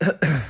uh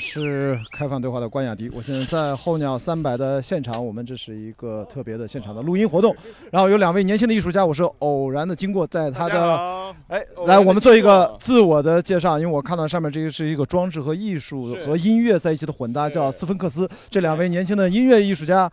是开放对话的关雅迪，我现在在候鸟三百的现场，我们这是一个特别的现场的录音活动，然后有两位年轻的艺术家，我是偶然的经过，在他的哎，来我们做一个自我的介绍，因为我看到上面这个是一个装置和艺术和音乐在一起的混搭，叫斯芬克斯。这两位年轻的音乐艺术家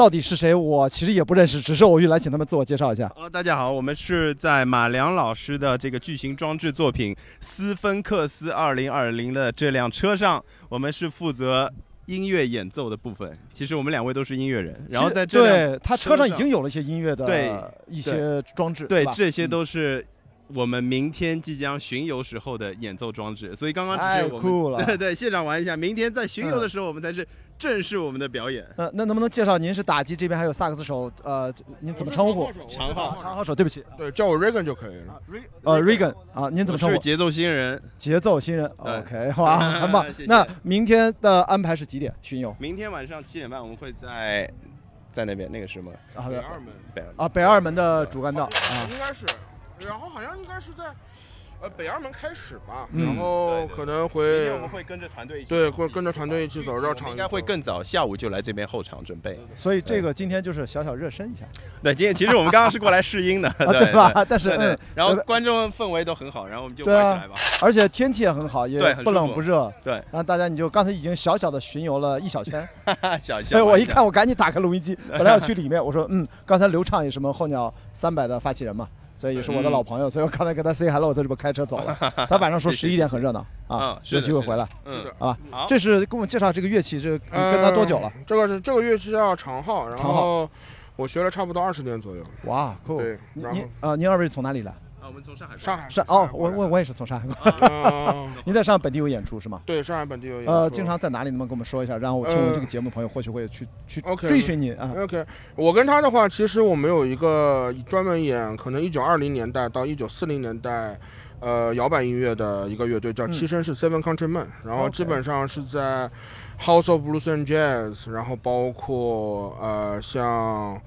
到底是谁？我其实也不认识，只是偶遇来请他们自我介绍一下。哦，大家好，我们是在马良老师的这个巨型装置作品斯芬克斯二零二零的这辆车上，我们是负责音乐演奏的部分。其实我们两位都是音乐人，然后在这辆对他车上已经有了一些音乐的对一些装置，吧，对这些都是我们明天即将巡游时候的演奏装置。所以刚刚只太是我们酷了。对 对，现场玩一下。明天在巡游的时候，我们才是正式我们的表演。呃那能不能介绍您是打击这边还有萨克斯手？呃，您怎么称呼？长号长号手，对不起，对，叫我 Regan 就可以了。呃，Regan 啊，您怎么称呼？是节奏新人。节奏新人，OK，哇，很棒谢谢。那明天的安排是几点巡游？明天晚上七点半，我们会在在那边那个什么啊北二门北啊，北二门的主干道啊，应该是，然后好像应该是在呃北二门开始吧，嗯然后可能明会天我们会跟着团队一起对走会跟着团队一起走，绕场应该会更早，下午就来这边候场准备。所以这个今天就是小小热身一下，对，今天其实我们刚刚是过来试音的，啊，对吧？但是对对嗯，，然后呃观众氛围都很好，然后我们就对啊玩起来吧。而且天气也很好，也不冷不热，对，然后大家你就刚才已经小小的巡游了一小圈，小所以我一看我我赶紧打开录音机，本来要去里面，我说嗯，刚才刘畅也是什么候鸟三百的发起人嘛。所以也是我的嗯老朋友，所以我刚才跟他 say hello，他这不开车走了。他晚上说十一点很热闹啊嗯，是的是的有机会回来，嗯，好吧？这是给我们介绍这个乐器，这你跟他多久了？呃这个是这个乐器叫长号，然长号后我学了差不多二十年左右。哇，酷！对，然后您啊，您二位从哪里来？啊，我们从上海上海上哦，我我我也是从上海过来。呃 您在上海本地有演出是吗？对上海本地有演出。呃，经常在哪里？能不能跟我们说一下？然后我听我们呃这个节目的朋友或许会去去追寻您啊。OK，我跟他的话，其实我们有一个专门演可能一九二零年代到一九四零年代，呃，摇摆音乐的一个乐队叫嗯七绅士 Seven Countrymen，、然后基本上是在 House of Blues and Jazz，然后包括呃像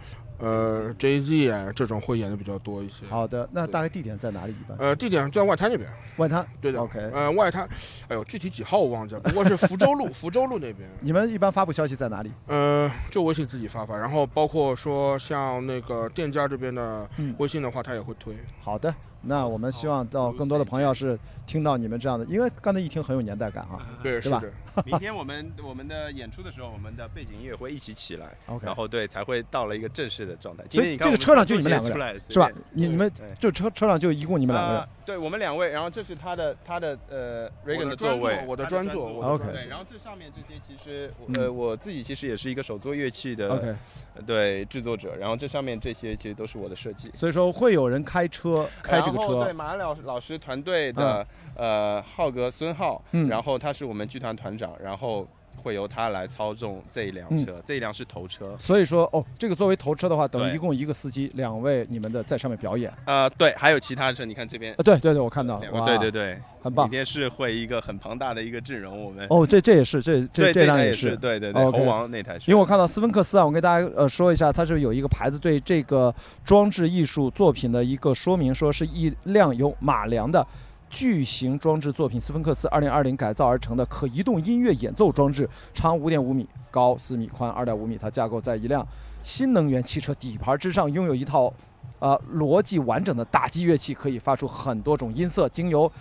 呃 Jay Z 啊这种会演的比较多一些。好的，那大概地点在哪里？一般呃，地点在外滩那边，外滩。对的。OK，呃，外滩，哎呦，具体几号我忘记了，不过是福州路，福州路那边。你们一般发布消息在哪里？呃，就微信自己发发，然后包括说像那个店家这边的嗯微信的话，他也会推。好的，那我们希望到更多的朋友是听到你们这样的，因为刚才一听很有年代感啊。对，是吧的。明天我们我们的演出的时候，我们的背景音乐会一起起来，OK，然后对才会到了一个正式的状态。所以这个车上就你们两个人出来是吧？你你们就车车上就一共你们两个人。呃。对我们两位，然后这是他的他的呃 Reagan 的座位，我的专座我 OK 对，然后这上面这些其实嗯。呃我自己其实也是一个手作乐器的 OK，呃对制作者，然后这上面这些其实都是我的设计。所以说会有人开车开这个然后对车，马老老师团队的、呃浩哥孙浩，嗯。然后他是我们剧团团长，然后会由他来操纵这一辆嗯车，这一辆是头车。所以说哦，这个作为头车的话，等于一共一个司机，两位你们的在上面表演。呃，对，还有其他车，你看这边啊，对对对，我看到了，哇对对，对，很棒明。天是会一个很庞大的一个阵容，我们哦，这这也是这这这辆也是，对对对猴王那台是，因为我看到斯芬克斯啊，我跟大家呃说一下，它是有一个牌子对这个装置艺术作品的一个说明，说是一辆有马良的巨型装置作品斯芬克斯二零二零改造而成的可移动音乐演奏装置，长五点五米，高四米，宽二点五米。它架构在一辆新能源汽车底盘之上，拥有一套呃逻辑完整的打击乐器，可以发出很多种音色，经由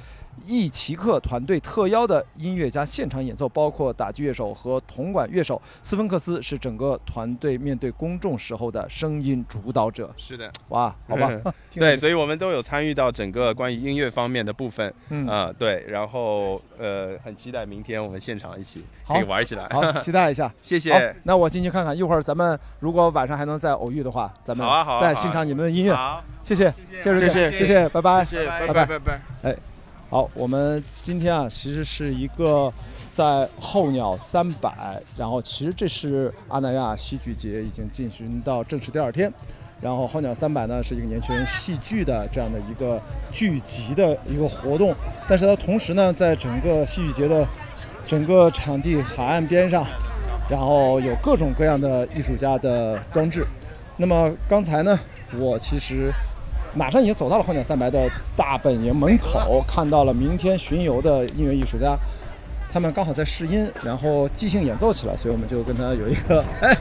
易奇克团队特邀的音乐家现场演奏，包括打击乐手和铜管乐手。斯芬克斯是整个团队面对公众时候的声音主导者。是的，哇，好吧，对，所以我们都有参与到整个关于音乐方面的部分，嗯，啊、对，然后呃，很期待明天我们现场一起可以玩起来。好，期待一下。谢谢，，那我进去看看，一会儿咱们如果晚上还能再偶遇的话，咱们好啊好啊再欣赏你们的音乐。好，谢谢，谢谢谢谢谢谢，拜拜。拜拜拜拜拜拜。好，我们今天啊，其实是一个在候鸟三百，然后其实这是阿那亚戏剧节已经进行到正式第二天，然后候鸟三百呢是一个年轻人戏剧的这样的一个聚集的一个活动，但是它同时呢，在整个戏剧节的整个场地海岸边上，然后有各种各样的艺术家的装置。那么刚才呢，我其实马上已经走到了候鸟三百的大本营门口，看到了明天巡游的音乐艺术家，他们刚好在试音，然后即兴演奏起来，所以我们就跟他有一个，哎，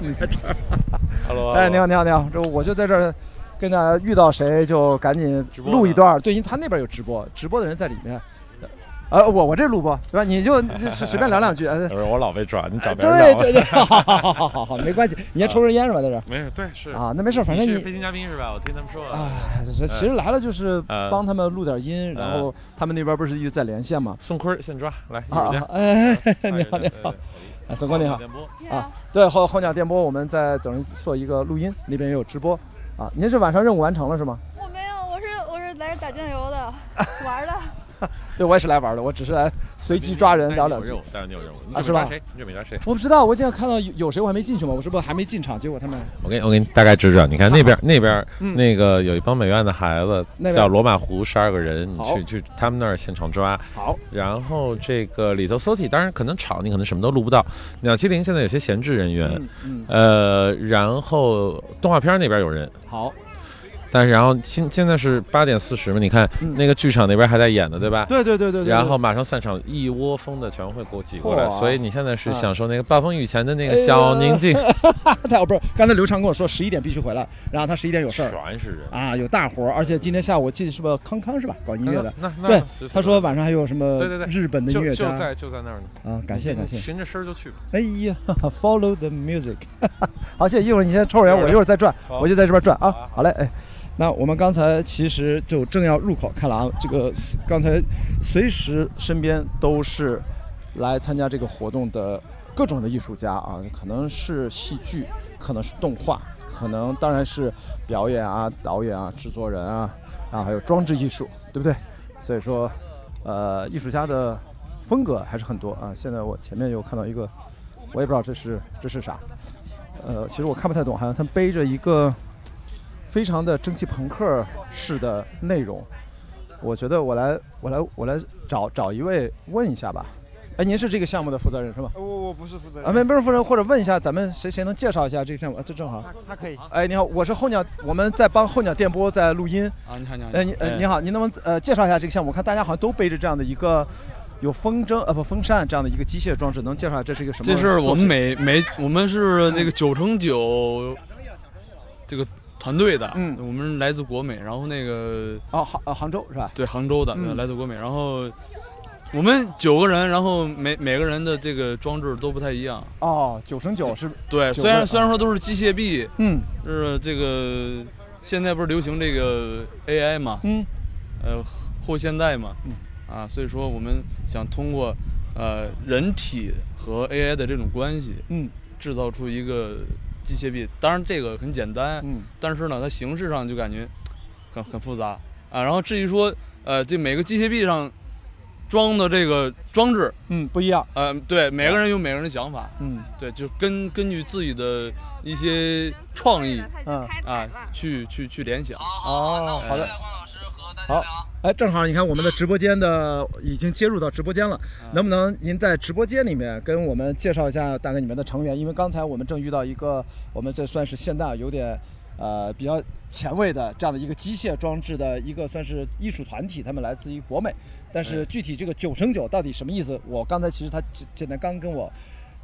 你在这儿，Hello，哎，你好，你好，你好，这我就在这儿跟大家遇到谁就赶紧直播录一段儿，对，因为他那边有直播，直播的人在里面。呃，我我这录播对吧？你就 随随便聊两句，呃，不是我老被抓，你找别对人聊。对 对，好好好好好好，没关系。你先抽根烟是吧？在这儿没有，对是啊，那没事儿，反正你你是飞行嘉宾是吧？我听他们说了。啊，其实来了就是呃帮他们录点音，然后他们那边不是一直在连线吗？宋坤儿现抓来。哎，哎你好你好，，啊，宋坤你好。电波啊对，候候鸟电波，我们在等于做一个录音，那边也有直播啊。您是晚上任务完成了是吗？我没有，我是我是来这打酱油的，玩的。对，我也是来玩的，我只是来随机抓人聊两句但是你有任。务，但是你有任务，你啊是吧准备抓谁？你准备抓谁？我不知道，我今天看到有有谁，我还没进去嘛，我是不是还没进场？结果他们我给你，我给你大概指指，你看那边那边嗯那个有一帮美院的孩子叫罗马湖十二个人，你去去他们那儿现场抓。好，然后这个里头搜体，当然可能吵，你可能什么都录不到。鸟七零现在有些闲置人员，呃，然后动画片那边有人，好，但是然后现现在是八点四十嘛，你看嗯那个剧场那边还在演呢，对吧？对对对对对。然后马上散场，一窝蜂的全会给我挤过来，嚯所以你现在是啊享受那个暴风雨前的那个小宁静，不是，刚才刘畅跟我说十一点必须回来，然后他十一点有事儿全是人。啊，有大活儿，而且今天下午我记得是不是康康是吧？搞音乐的。那那对，他说晚上还有什么对对对日本的音乐家就就在就在那儿呢，啊，感谢感谢。循着声儿就去吧。哎呀，Follow the music，好，谢谢。一会儿你先抽会儿烟，我一会儿再转，我就在这边转啊。好嘞，哎，那我们刚才其实就正要入口，看了啊，这个刚才随时身边都是来参加这个活动的各种的艺术家啊，可能是戏剧，可能是动画，可能当然是表演啊、导演啊、制作人啊，啊还有装置艺术，对不对？所以说，呃，艺术家的风格还是很多啊。现在我前面又看到一个，我也不知道这是这是啥，呃，其实我看不太懂，好像他背着一个。非常的蒸汽朋克式的内容，我觉得我来我来我来找找一位问一下吧。哎，您是这个项目的负责人是吧？我我不是负责人啊，没不是负责人，或者问一下咱们谁谁能介绍一下这个项目？这正好，他可以。哎，你好，我是候鸟，我们在帮候鸟电波在录音。啊，你好，你好。哎，你呃你好，您能不能呃介绍一下这个项目？我看大家好像都背着这样的一个有风筝呃不风扇这样的一个机械装置，能介绍下这是一个什么？这是我们每每我们是那个九乘九这个。团队的，嗯，我们来自国美，然后那个哦，杭呃杭州是吧？对，杭州的，来自国美，然后我们九个人，然后每每个人的这个装置都不太一样。哦，九乘九是？对，虽然虽然说都是机械臂，嗯，是这个现在不是流行这个 AI 嘛，嗯，呃，后现代嘛，嗯，啊，所以说我们想通过呃人体和 AI 的这种关系，嗯，制造出一个。机械臂，当然这个很简单，嗯，但是呢，它形式上就感觉很很复杂啊。然后至于说，呃，这每个机械臂上装的这个装置，嗯，不一样，呃，对，每个人有每个人的想法，嗯，对，就根根据自己的一些创意，嗯啊，去去去联想。哦，好的，好。哎，正好你看我们的直播间的已经接入到直播间了，能不能您在直播间里面跟我们介绍一下大概你们的成员？因为刚才我们正遇到一个，我们这算是现代有点，呃，比较前卫的这样的一个机械装置的一个算是艺术团体，他们来自于国美。但是具体这个九乘九到底什么意思？我刚才其实他简单刚跟我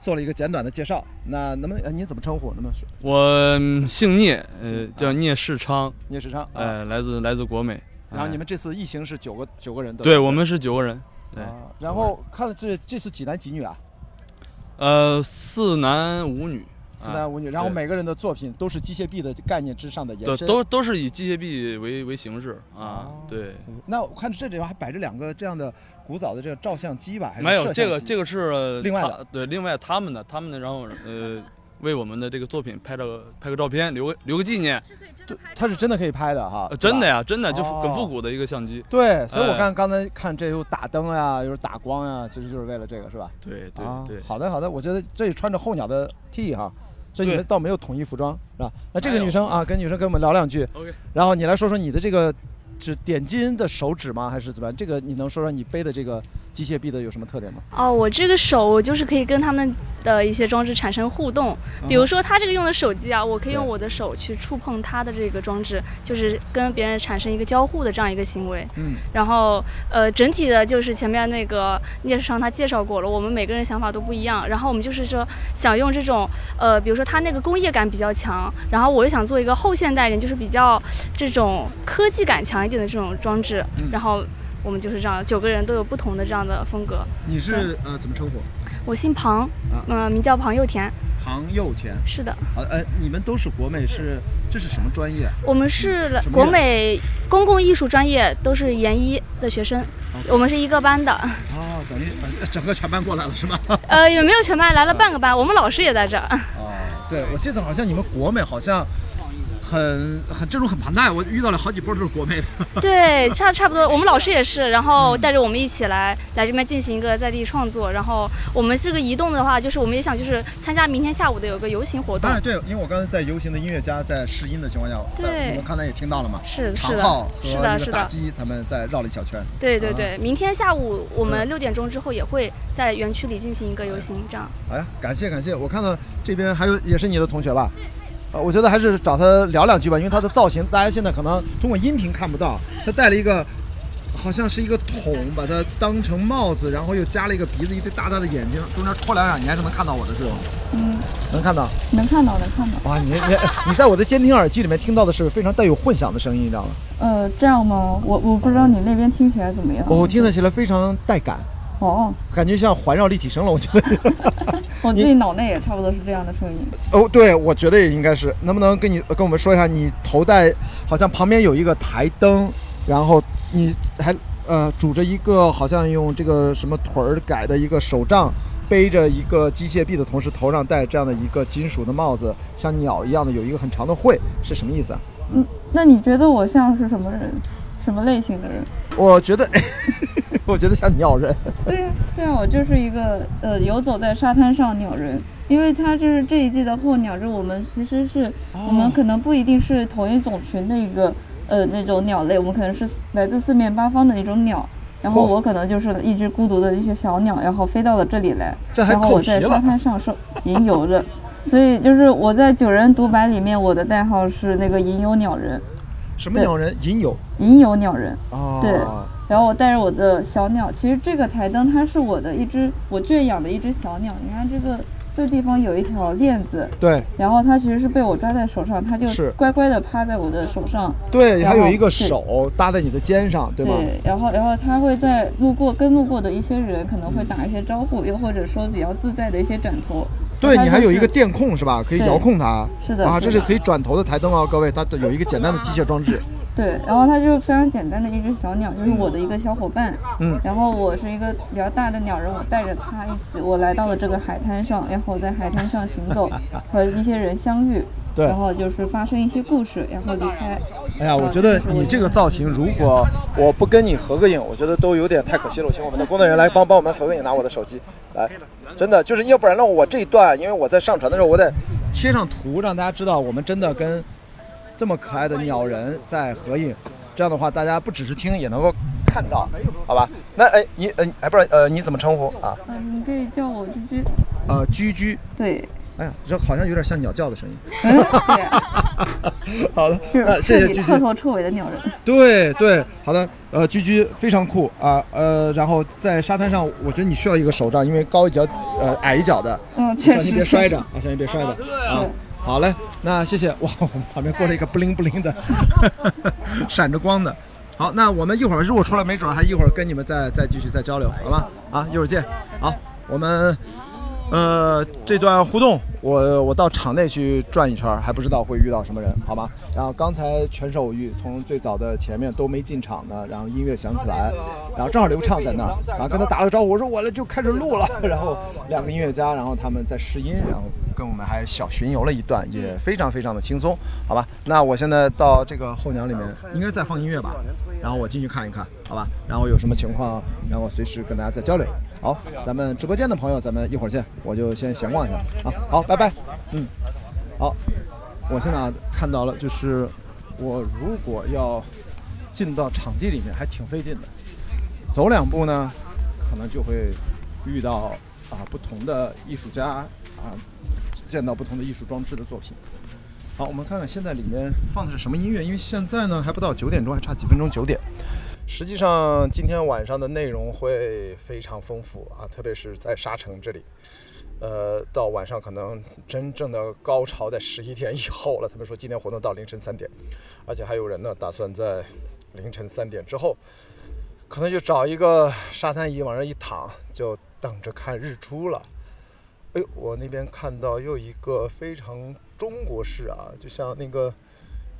做了一个简短的介绍。那能不能您怎么称呼？能不能说？我姓聂，呃，叫聂世昌。聂世昌，哎，来自来自国美。然后你们这次一行是九个九个人的，对我们是九个人。对，然后看了这这次几男几女啊？呃，四男五女，四男五女。然后每个人的作品都是机械臂的概念之上的延伸，都都是以机械臂为为形式啊。对。那我看这里边还摆着两个这样的古早的这个照相机吧？没有，这个这个是另外的，对，另外他们的他们的，然后呃，为我们的这个作品拍了拍个照片，留个留个纪念。它是真的可以拍的哈，真的呀，真的就很复古的一个相机。对，所以我看刚才看这又打灯呀，又是打光呀，其实就是为了这个，是吧？对对对。好的好的，我觉得这里穿着候鸟的 T 哈，所以你们倒没有统一服装是吧？那这个女生啊，跟女生跟我们聊两句。OK。然后你来说说你的这个。是点金的手指吗？还是怎么样？这个你能说说你背的这个机械臂的有什么特点吗？哦，我这个手我就是可以跟他们的一些装置产生互动。比如说他这个用的手机啊，我可以用我的手去触碰他的这个装置，就是跟别人产生一个交互的这样一个行为。嗯。然后呃，整体的就是前面那个聂上他介绍过了，我们每个人想法都不一样。然后我们就是说想用这种呃，比如说他那个工业感比较强，然后我又想做一个后现代一点，就是比较这种科技感强一点。的这种装置，然后我们就是这样，九个人都有不同的这样的风格。你是呃怎么称呼？我姓庞，嗯，名叫庞又田。庞又田。是的。好，呃，你们都是国美，是这是什么专业？我们是国美公共艺术专业，都是研一的学生。我们是一个班的。哦，等于整个全班过来了是吗？呃，也没有全班，来了半个班。我们老师也在这儿。哦，对，我记得好像你们国美好像。很很阵容很庞大，我遇到了好几波都是国内的。对，差差不多，我们老师也是，然后带着我们一起来来这边进行一个在地创作。然后我们这个移动的话，就是我们也想就是参加明天下午的有个游行活动。哎，对，因为我刚才在游行的音乐家在试音的情况下，对，我刚才也听到了嘛。是是的，是的，是的。打击他们在绕了一小圈。对对对，明天下午我们六点钟之后也会在园区里进行一个游行，这样。哎呀，感谢感谢，我看到这边还有也是你的同学吧？呃，我觉得还是找他聊两句吧，因为他的造型，大家现在可能通过音频看不到。他戴了一个，好像是一个桶，把它当成帽子，然后又加了一个鼻子，一对大大的眼睛，中间戳两眼，你还是能看到我的，是吧？嗯，能看到，能看到，能看到。哇，你你你在我的监听耳机里面听到的是非常带有混响的声音，你知道吗？呃，这样吗？我我不知道你那边听起来怎么样。我听得起来非常带感。哦，感觉像环绕立体声了，我觉得。我自己脑内也差不多是这样的声音。哦，对，我觉得也应该是。能不能跟你跟我们说一下，你头戴好像旁边有一个台灯，然后你还呃拄着一个好像用这个什么腿儿改的一个手杖，背着一个机械臂的同时，头上戴这样的一个金属的帽子，像鸟一样的有一个很长的喙，是什么意思啊？嗯，那你觉得我像是什么人？什么类型的人？我觉得，我觉得像鸟人。对呀，对啊，我就是一个呃游走在沙滩上鸟人，因为它就是这一季的候鸟，就我们其实是我们可能不一定是同一种群的一个呃那种鸟类，我们可能是来自四面八方的那种鸟，然后我可能就是一只孤独的一些小鸟，然后飞到了这里来，然后我在沙滩上是吟游着，所以就是我在九人独白里面，我的代号是那个吟游鸟人。什么鸟人？银友，银友鸟人。哦。对，然后我带着我的小鸟，其实这个台灯它是我的一只我圈养的一只小鸟。你看这个这个地方有一条链子。对。然后它其实是被我抓在手上，它就乖乖的趴在我的手上。对，还有一个手搭在你的肩上，对吗？对。然后，然后它会在路过跟路过的一些人可能会打一些招呼，又或者说比较自在的一些转头。对你还有一个电控是吧？可以遥控它。是的啊，这是可以转头的台灯哦，各位，它有一个简单的机械装置。对，然后它就是非常简单的一只小鸟，就是我的一个小伙伴。嗯。然后我是一个比较大的鸟人，我带着它一起，我来到了这个海滩上，然后在海滩上行走，和一些人相遇。对。然后就是发生一些故事，然后离开。哎呀，我觉得你这个造型，如果我不跟你合个影，我觉得都有点太可惜了。请我们的工作人员来帮帮我们合个影，拿我的手机来。真的就是要不然让我这一段，因为我在上传的时候，我得贴上图，让大家知道我们真的跟这么可爱的鸟人在合影。这样的话，大家不只是听，也能够看到，好吧？那哎，你呃，哎，不是呃，你怎么称呼啊？嗯，你可以叫我居居。呃，居居。对。哎呀，这好像有点像鸟叫的声音。对。好的，那谢谢居居。彻头彻尾的鸟人。对对，好的，呃，居居非常酷啊，呃，然后在沙滩上，我觉得你需要一个手杖，因为高一脚，呃，矮一脚的，嗯。小心别摔着啊，小心别摔着啊。好嘞，那谢谢。哇，我们旁边过来一个 不灵不灵的，闪着光的。好，那我们一会儿如果出来，没准还一会儿跟你们再再继续再交流，好吧？啊，一会儿见。好，我们。呃，这段互动，我我到场内去转一圈，还不知道会遇到什么人，好吗？然后刚才全是偶遇，从最早的前面都没进场呢，然后音乐响起来，然后正好刘畅在那儿，然后跟他打了个招呼，我说我了就开始录了，然后两个音乐家，然后他们在试音，然后跟我们还小巡游了一段，也非常非常的轻松，好吧？那我现在到这个候鸟里面，应该在放音乐吧？然后我进去看一看，好吧？然后有什么情况，然后随时跟大家再交流。好，咱们直播间的朋友，咱们一会儿见。我就先闲逛一下啊。好，拜拜。嗯，好。我现在看到了，就是我如果要进到场地里面，还挺费劲的。走两步呢，可能就会遇到啊不同的艺术家啊，见到不同的艺术装置的作品。好，我们看看现在里面放的是什么音乐，因为现在呢还不到九点钟，还差几分钟九点。实际上，今天晚上的内容会非常丰富啊，特别是在沙城这里。呃，到晚上可能真正的高潮在十一点以后了。他们说今天活动到凌晨三点，而且还有人呢打算在凌晨三点之后，可能就找一个沙滩椅往上一躺，就等着看日出了。哎呦，我那边看到又一个非常中国式啊，就像那个。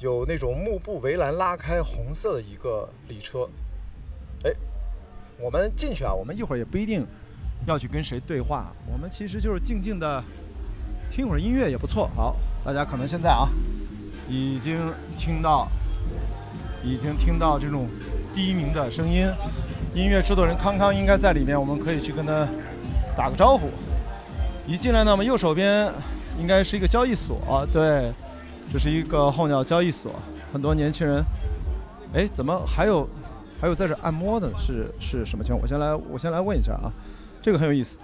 有那种幕布围栏拉开红色的一个礼车，哎，我们进去啊，我们一会儿也不一定要去跟谁对话，我们其实就是静静的听会儿音乐也不错。好，大家可能现在啊已经听到，已经听到这种低鸣的声音，音乐制作人康康应该在里面，我们可以去跟他打个招呼。一进来呢，我们右手边应该是一个交易所，对。这是一个候鸟交易所，很多年轻人，哎，怎么还有还有在这按摩的？是是什么情况？我先来我先来问一下啊，这个很有意思。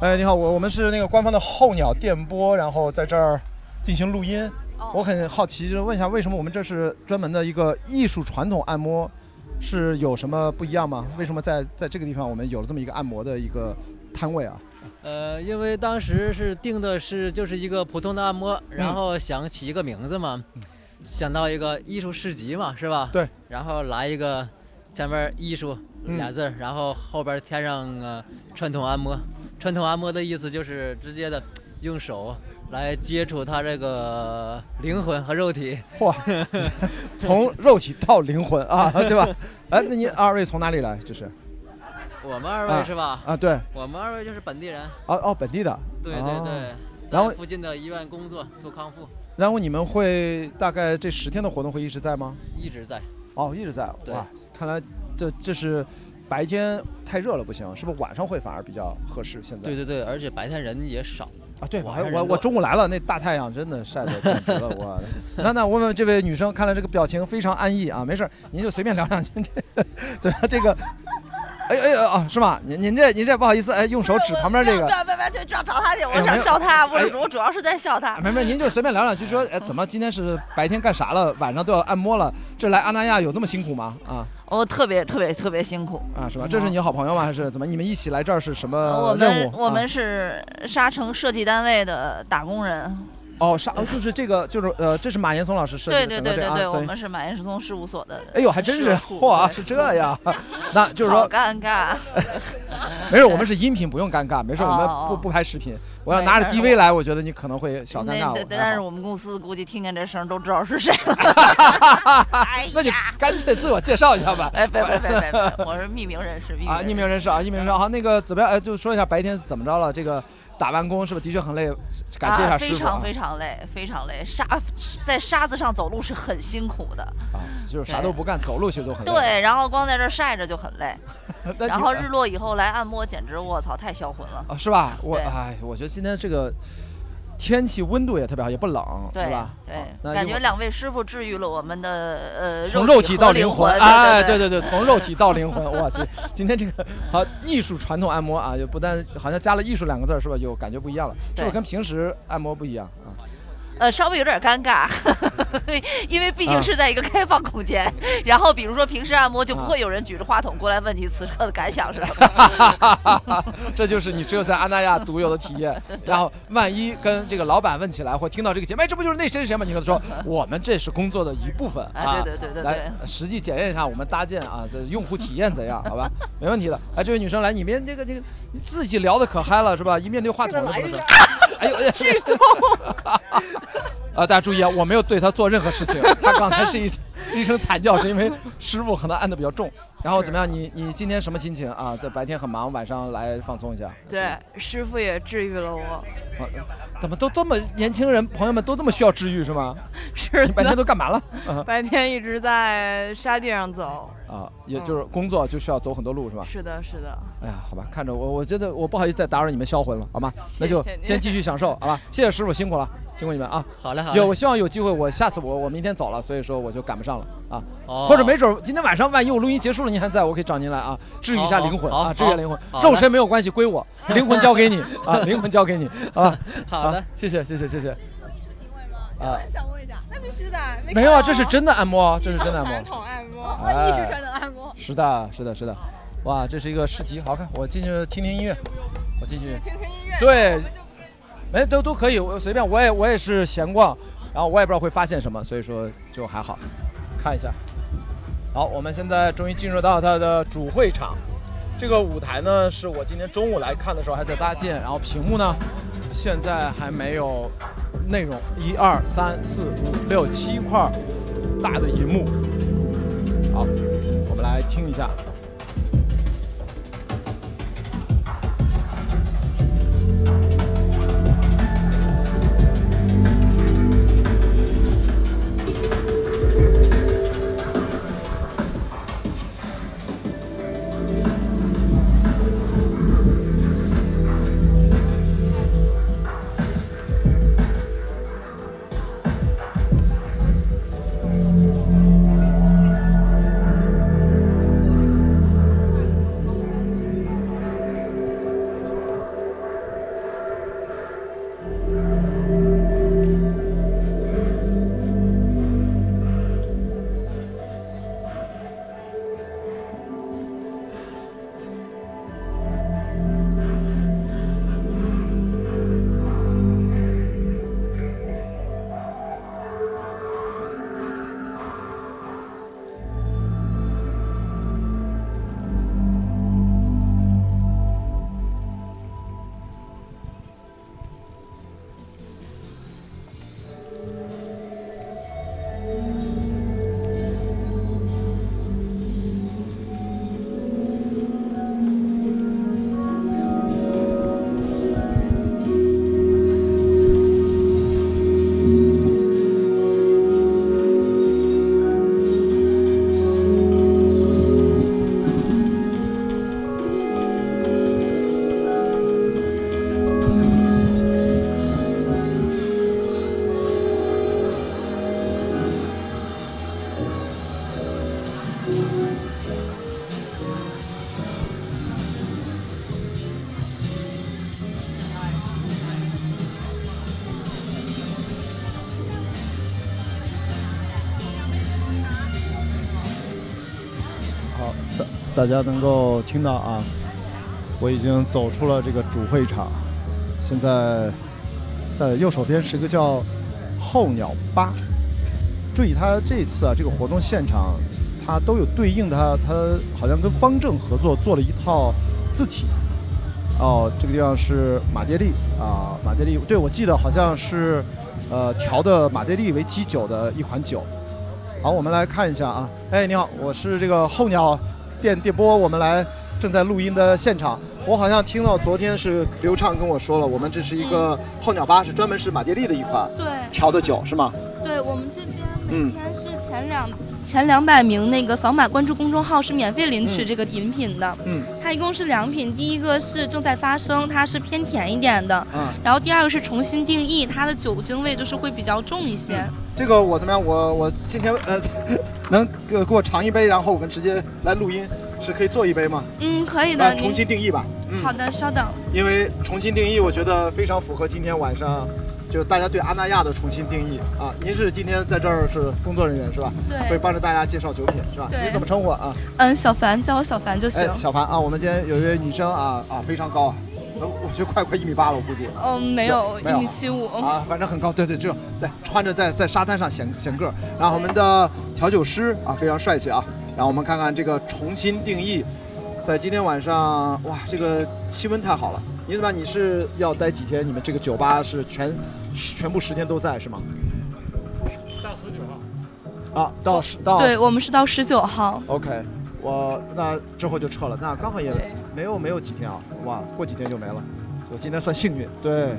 哎，你好，我我们是那个官方的候鸟电波，然后在这儿进行录音。我很好奇，就是问一下，为什么我们这是专门的一个艺术传统按摩，是有什么不一样吗？为什么在在这个地方我们有了这么一个按摩的一个摊位啊？呃，因为当时是定的是就是一个普通的按摩，然后想起一个名字嘛，想到一个艺术市集嘛，是吧？对。然后来一个前面艺术俩字儿，然后后边添上呃传统按摩。传统按摩的意思就是直接的用手来接触他这个灵魂和肉体。嚯，从肉体到灵魂啊，对吧？哎，那你二位从哪里来？就是。我们二位是吧？啊，对。我们二位就是本地人。哦哦，本地的。对对对。然后附近的医院工作做康复。然后你们会大概这十天的活动会一直在吗？一直在。哦，一直在。哇，看来这这是白天太热了不行，是不是晚上会反而比较合适？现在。对对对，而且白天人也少啊。对，我还我我中午来了，那大太阳真的晒得简直了，我。那那问问这位女生，看来这个表情非常安逸啊，没事您就随便聊两句。怎么这个？哎哎啊，是吗？您您这您这不好意思，哎，用手指旁边这个。不要不要不要，去找找他去，我想笑他，我我主要是在笑他。没没，您就随便聊两句，说哎，怎么今天是白天干啥了，晚上都要按摩了？这来阿那亚有那么辛苦吗？啊？哦，特别特别特别辛苦啊，是吧？这是你好朋友吗？还是怎么？你们一起来这儿是什么任务？我们我们是沙城设计单位的打工人。哦，沙哦，就是这个，就是呃，这是马岩松老师设计的，对对对对对，我们是马岩松事务所的。哎呦，还真是，嚯，是这样，那就是说，尴尬。没事，我们是音频，不用尴尬，没事，我们不不拍视频。我要拿着 DV 来，我觉得你可能会小尴尬。但是我们公司估计听见这声都知道是谁了。那就干脆自我介绍一下吧。哎，别别别别别，我是匿名人士。啊，匿名人士啊，匿名人士。好，那个怎么样？哎，就说一下白天怎么着了？这个。打完工是不是的确很累？感谢一下师傅。非常非常累，非常累。沙在沙子上走路是很辛苦的啊，就是啥都不干，走路其实都很累。对，然后光在这晒着就很累。然后日落以后来按摩，简直我操，太销魂了啊！是吧？我哎，我觉得今天这个。天气温度也特别好，也不冷，对吧？对，感觉两位师傅治愈了我们的呃从肉体到灵魂，哎，对对对，从肉体到灵魂，我去，今天这个好艺术传统按摩啊，就不但好像加了艺术两个字是吧？就感觉不一样了，是不是跟平时按摩不一样啊？呃，稍微有点尴尬，因为毕竟是在一个开放空间。然后，比如说平时按摩就不会有人举着话筒过来问你此刻的感想，是吧？这就是你只有在阿那亚独有的体验。然后，万一跟这个老板问起来，或听到这个节目，哎，这不就是那谁谁吗？你跟他说，我们这是工作的一部分啊。对对对对对。来，实际检验一下我们搭建啊，这用户体验怎样？好吧，没问题的。哎，这位女生来，你们这个这个，你自己聊的可嗨了是吧？一面对话筒的。哎呦，剧透！啊，大家注意啊，我没有对他做任何事情，他刚才是一一声惨叫，是因为师傅可能按的比较重。然后怎么样？你你今天什么心情啊？在白天很忙，晚上来放松一下。对，师傅也治愈了我。怎么都这么年轻人朋友们都这么需要治愈是吗？是。你白天都干嘛了？白天一直在沙地上走。啊，也就是工作就需要走很多路是吧？是的，是的。哎呀，好吧，看着我，我觉得我不好意思再打扰你们销魂了，好吗？那就先继续享受，好吧？谢谢师傅辛苦了，辛苦你们啊！好嘞，好。有，我希望有机会，我下次我我明天走了，所以说我就赶不上了啊。哦。或者没准今天晚上万一我录音结束了您还在，我可以找您来啊，治愈一下灵魂啊，治愈灵魂，肉身没有关系，归我，灵魂交给你 啊，灵魂交给你，好吧？好的，谢谢，谢谢，谢谢。啊，想问一下，那必须的。没有啊，这是真的按摩，这是真的按摩。传统按摩，艺术传统按摩。是的，是的，是的。哇，这是一个市集，好看。我进去听听音乐，我进去听听音乐。对，没都都可以，我随便。我也我也是闲逛，然后我也不知道会发现什么，所以说就还好，看一下。好，我们现在终于进入到它的主会场。这个舞台呢，是我今天中午来看的时候还在搭建，然后屏幕呢，现在还没有。内容一二三四五六七块大的银幕，好，我们来听一下。大家能够听到啊，我已经走出了这个主会场，现在在右手边是一个叫候鸟吧。注意，它这次啊，这个活动现场，它都有对应的，它好像跟方正合作做了一套字体。哦，这个地方是马爹利啊，马爹利，对我记得好像是，呃，调的马爹利为基酒的一款酒。好，我们来看一下啊，哎，你好，我是这个候鸟电电波，我们来正在录音的现场。我好像听到昨天是刘畅跟我说了，我们这是一个候鸟吧，是专门是马爹利的一款对调的酒是吗？对，我们这边每天是前两。前两百名那个扫码关注公众号是免费领取这个饮品的。嗯，它一共是两品，第一个是正在发生，它是偏甜一点的。嗯，然后第二个是重新定义，它的酒精味就是会比较重一些。这个我怎么样？我我今天呃，能给给我尝一杯，然后我们直接来录音，是可以做一杯吗？嗯，可以的。重新定义吧。嗯，好的，稍等。因为重新定义，我觉得非常符合今天晚上。就是大家对阿那亚的重新定义啊！您是今天在这儿是工作人员是吧？对，会帮着大家介绍酒品是吧？对。你怎么称呼啊？嗯，小凡，叫我小凡就行。小凡啊，我们今天有一位女生啊啊，非常高啊，呃，我觉得快快一米八了，我估计。嗯，没有，一米七五。啊，反正很高，对对，就在穿着在在沙滩上显显个儿。然后我们的调酒师啊，非常帅气啊。然后我们看看这个重新定义，在今天晚上哇，这个气温太好了。你怎么？你是要待几天？你们这个酒吧是全？全部十天都在是吗？到十九号。啊，到十到。对我们是到十九号。OK，我那之后就撤了。那刚好也没有没有几天啊，哇，过几天就没了。我今天算幸运，对，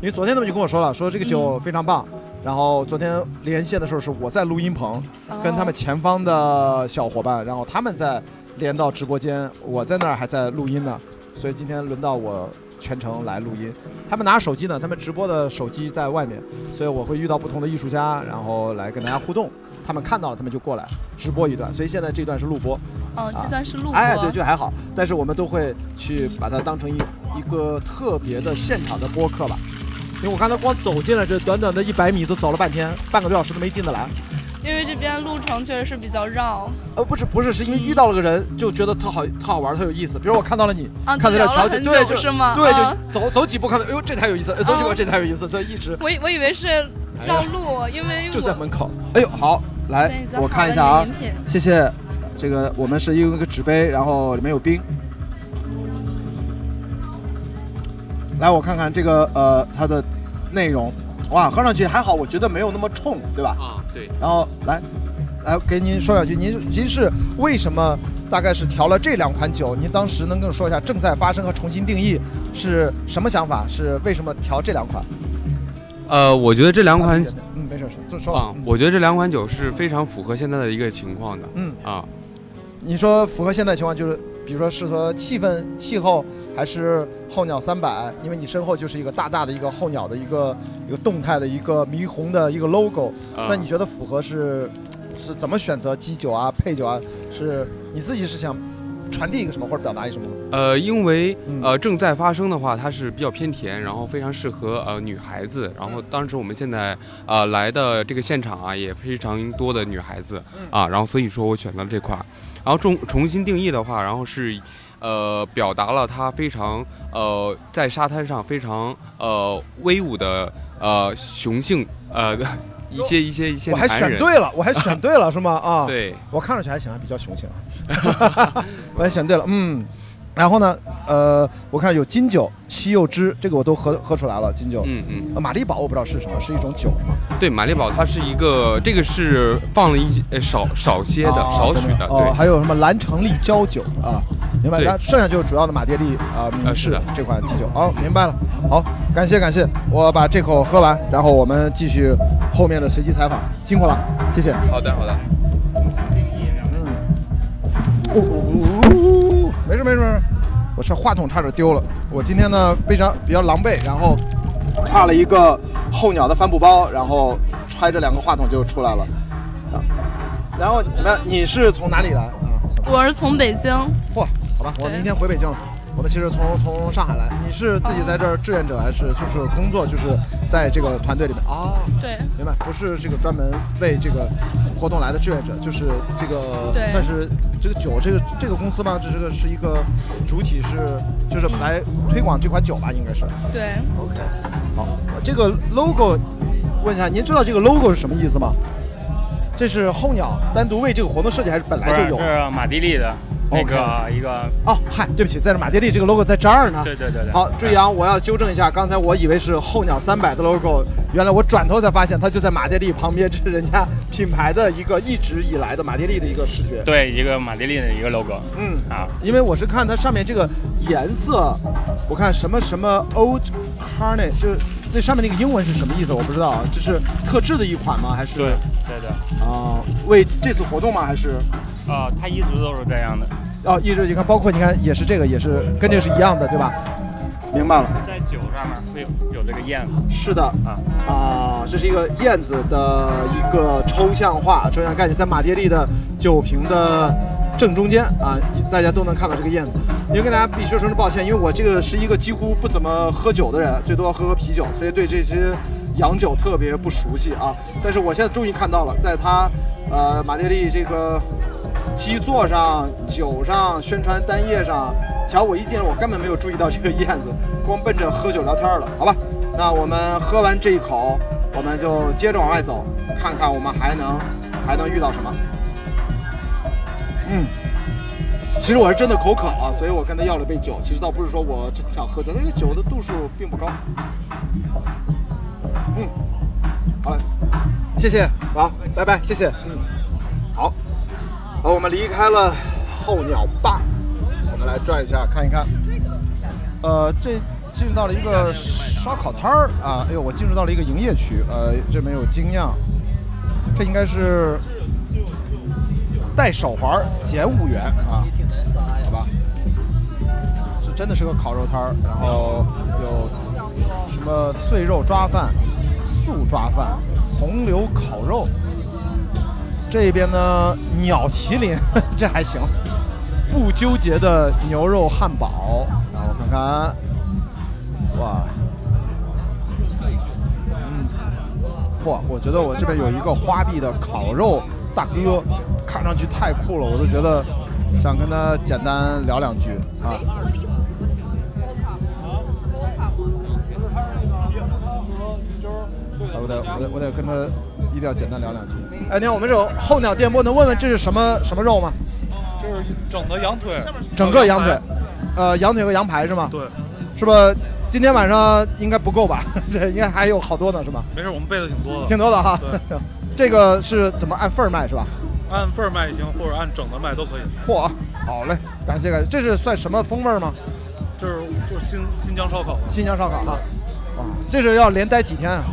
因为昨天他们就跟我说了，说这个酒非常棒。然后昨天连线的时候是我在录音棚，跟他们前方的小伙伴，然后他们在连到直播间，我在那儿还在录音呢。所以今天轮到我。全程来录音，他们拿手机呢，他们直播的手机在外面，所以我会遇到不同的艺术家，然后来跟大家互动。他们看到了，他们就过来直播一段。所以现在这段是录播。哦，这段是录播。哎，对，就还好。但是我们都会去把它当成一一个特别的现场的播客吧。因为我刚才光走进了这短短的一百米，都走了半天，半个多小时都没进得来。因为这边路程确实是比较绕，呃，不是不是，是因为遇到了个人，就觉得特好特好玩，特有意思。比如我看到了你，啊，看到了调酒，对，就是吗？对，就走走几步，看到，哎呦，这太有意思，走几步，这太有意思，所以一直。我我以为是绕路，因为就在门口。哎呦，好，来，我看一下啊，谢谢。这个我们是用一个纸杯，然后里面有冰。来，我看看这个呃它的内容。哇，喝上去还好，我觉得没有那么冲，对吧？啊，对。然后来，来给您说两句，您您是为什么大概是调了这两款酒？您当时能跟我说一下正在发生和重新定义是什么想法？是为什么调这两款？呃，我觉得这两款，嗯，没事，就说啊，我觉得这两款酒是非常符合现在的一个情况的。嗯啊，你说符合现在情况就是。比如说适合气氛、气候，还是候鸟三百？因为你身后就是一个大大的一个候鸟的一个一个动态的一个霓虹的一个 logo。那你觉得符合是是怎么选择基酒啊、配酒啊？是你自己是想传递一个什么或者表达一个什么？呃，因为呃正在发生的话，它是比较偏甜，然后非常适合呃女孩子。然后当时我们现在啊来的这个现场啊也非常多的女孩子啊，然后所以说我选择了这款。然后重重新定义的话，然后是，呃，表达了他非常呃在沙滩上非常呃威武的呃雄性呃一些一些一些。我还选对了，我还选对了是吗？啊，对，我看上去还行，还比较雄性啊。我还选对了，嗯。然后呢，呃，我看有金酒、西柚汁，这个我都喝喝出来了。金酒，嗯嗯，玛丽宝我不知道是什么，是一种酒吗？对，玛丽宝它是一个，这个是放了一呃少少些的少许的。哦，还有什么蓝橙利焦酒啊？明白。然后剩下就是主要的马爹利啊，是的这款基酒。好，明白了。好，感谢感谢，我把这口喝完，然后我们继续后面的随机采访，辛苦了，谢谢。好的好的。哦，没事没事没事，我这话筒差点丢了。我今天呢非常比较狼狈，然后挎了一个候鸟的帆布包，然后揣着两个话筒就出来了。啊，然后怎么样？你是从哪里来啊？我是从北京。嚯，好吧，我明天回北京了。我们其实从从上海来，你是自己在这儿志愿者还是就是工作，就是在这个团队里面啊？对，明白，不是这个专门为这个活动来的志愿者，就是这个算是这个酒这个这个公司吗？这是个是一个主体是就是来推广这款酒吧，应该是。对，OK，好，这个 logo，问一下，您知道这个 logo 是什么意思吗？这是候鸟单独为这个活动设计，还是本来就有？是马蒂利的那个一个哦，嗨，对不起，在这马爹利这个 logo 在这儿呢。对对对对好，注意啊，我要纠正一下，刚才我以为是候鸟三百的 logo，原来我转头才发现它就在马爹利旁边，这是人家品牌的一个一直以来的马爹利的一个视觉。对一个马爹利的一个 logo。嗯啊，因为我是看它上面这个颜色，我看什么什么 Old Carnage，就是那上面那个英文是什么意思？我不知道啊，这是特制的一款吗？还是对对的。啊、为这次活动吗？还是啊，它一直都是这样的。哦，一直你看，包括你看也是这个，也是跟这个是一样的，对吧？明白了。在酒上面会有有这个燕子。是的啊啊，这是一个燕子的一个抽象化、抽象概念，在马爹利的酒瓶的正中间啊，大家都能看到这个燕子。因为跟大家必须说声抱歉，因为我这个是一个几乎不怎么喝酒的人，最多喝喝啤酒，所以对这些洋酒特别不熟悉啊。但是我现在终于看到了，在它呃马爹利这个基座上、酒上、宣传单页上，瞧我一进来，我根本没有注意到这个燕子，光奔着喝酒聊天了，好吧？那我们喝完这一口，我们就接着往外走，看看我们还能还能遇到什么。嗯，其实我是真的口渴了，所以我跟他要了杯酒。其实倒不是说我真想喝酒，那个酒的度数并不高。嗯，好了，谢谢，好，拜拜，谢谢。嗯，好，好，我们离开了候鸟坝，我们来转一下看一看。呃，这进入到了一个烧烤摊儿啊，哎呦，我进入到了一个营业区，呃，这边有精酿，这应该是带手环减五元啊，好吧，这真的是个烤肉摊儿，然后有什么碎肉抓饭、素抓饭、红柳烤肉，这边呢鸟麒麟 这还行，不纠结的牛肉汉堡，然后看看，哇，嗯，嚯，我觉得我这边有一个花臂的烤肉大哥，看上去太酷了，我都觉得想跟他简单聊两句啊。啊我得我得我得跟他一定要简单聊两句。哎，你好，我们这种候鸟电波，能问问这是什么什么肉吗？这是整的羊腿，整个羊腿，呃，羊腿和羊排是吗？对，是吧？今天晚上应该不够吧？这应该还有好多呢，是吧？没事，我们备的挺多的，挺多的哈，这个是怎么按份儿卖是吧？按份儿卖也行，或者按整的卖都可以。嚯，好嘞，感谢感谢。这是算什么风味儿吗？这是就是新新疆烧烤，新疆烧烤哈。哇，这是要连待几天啊？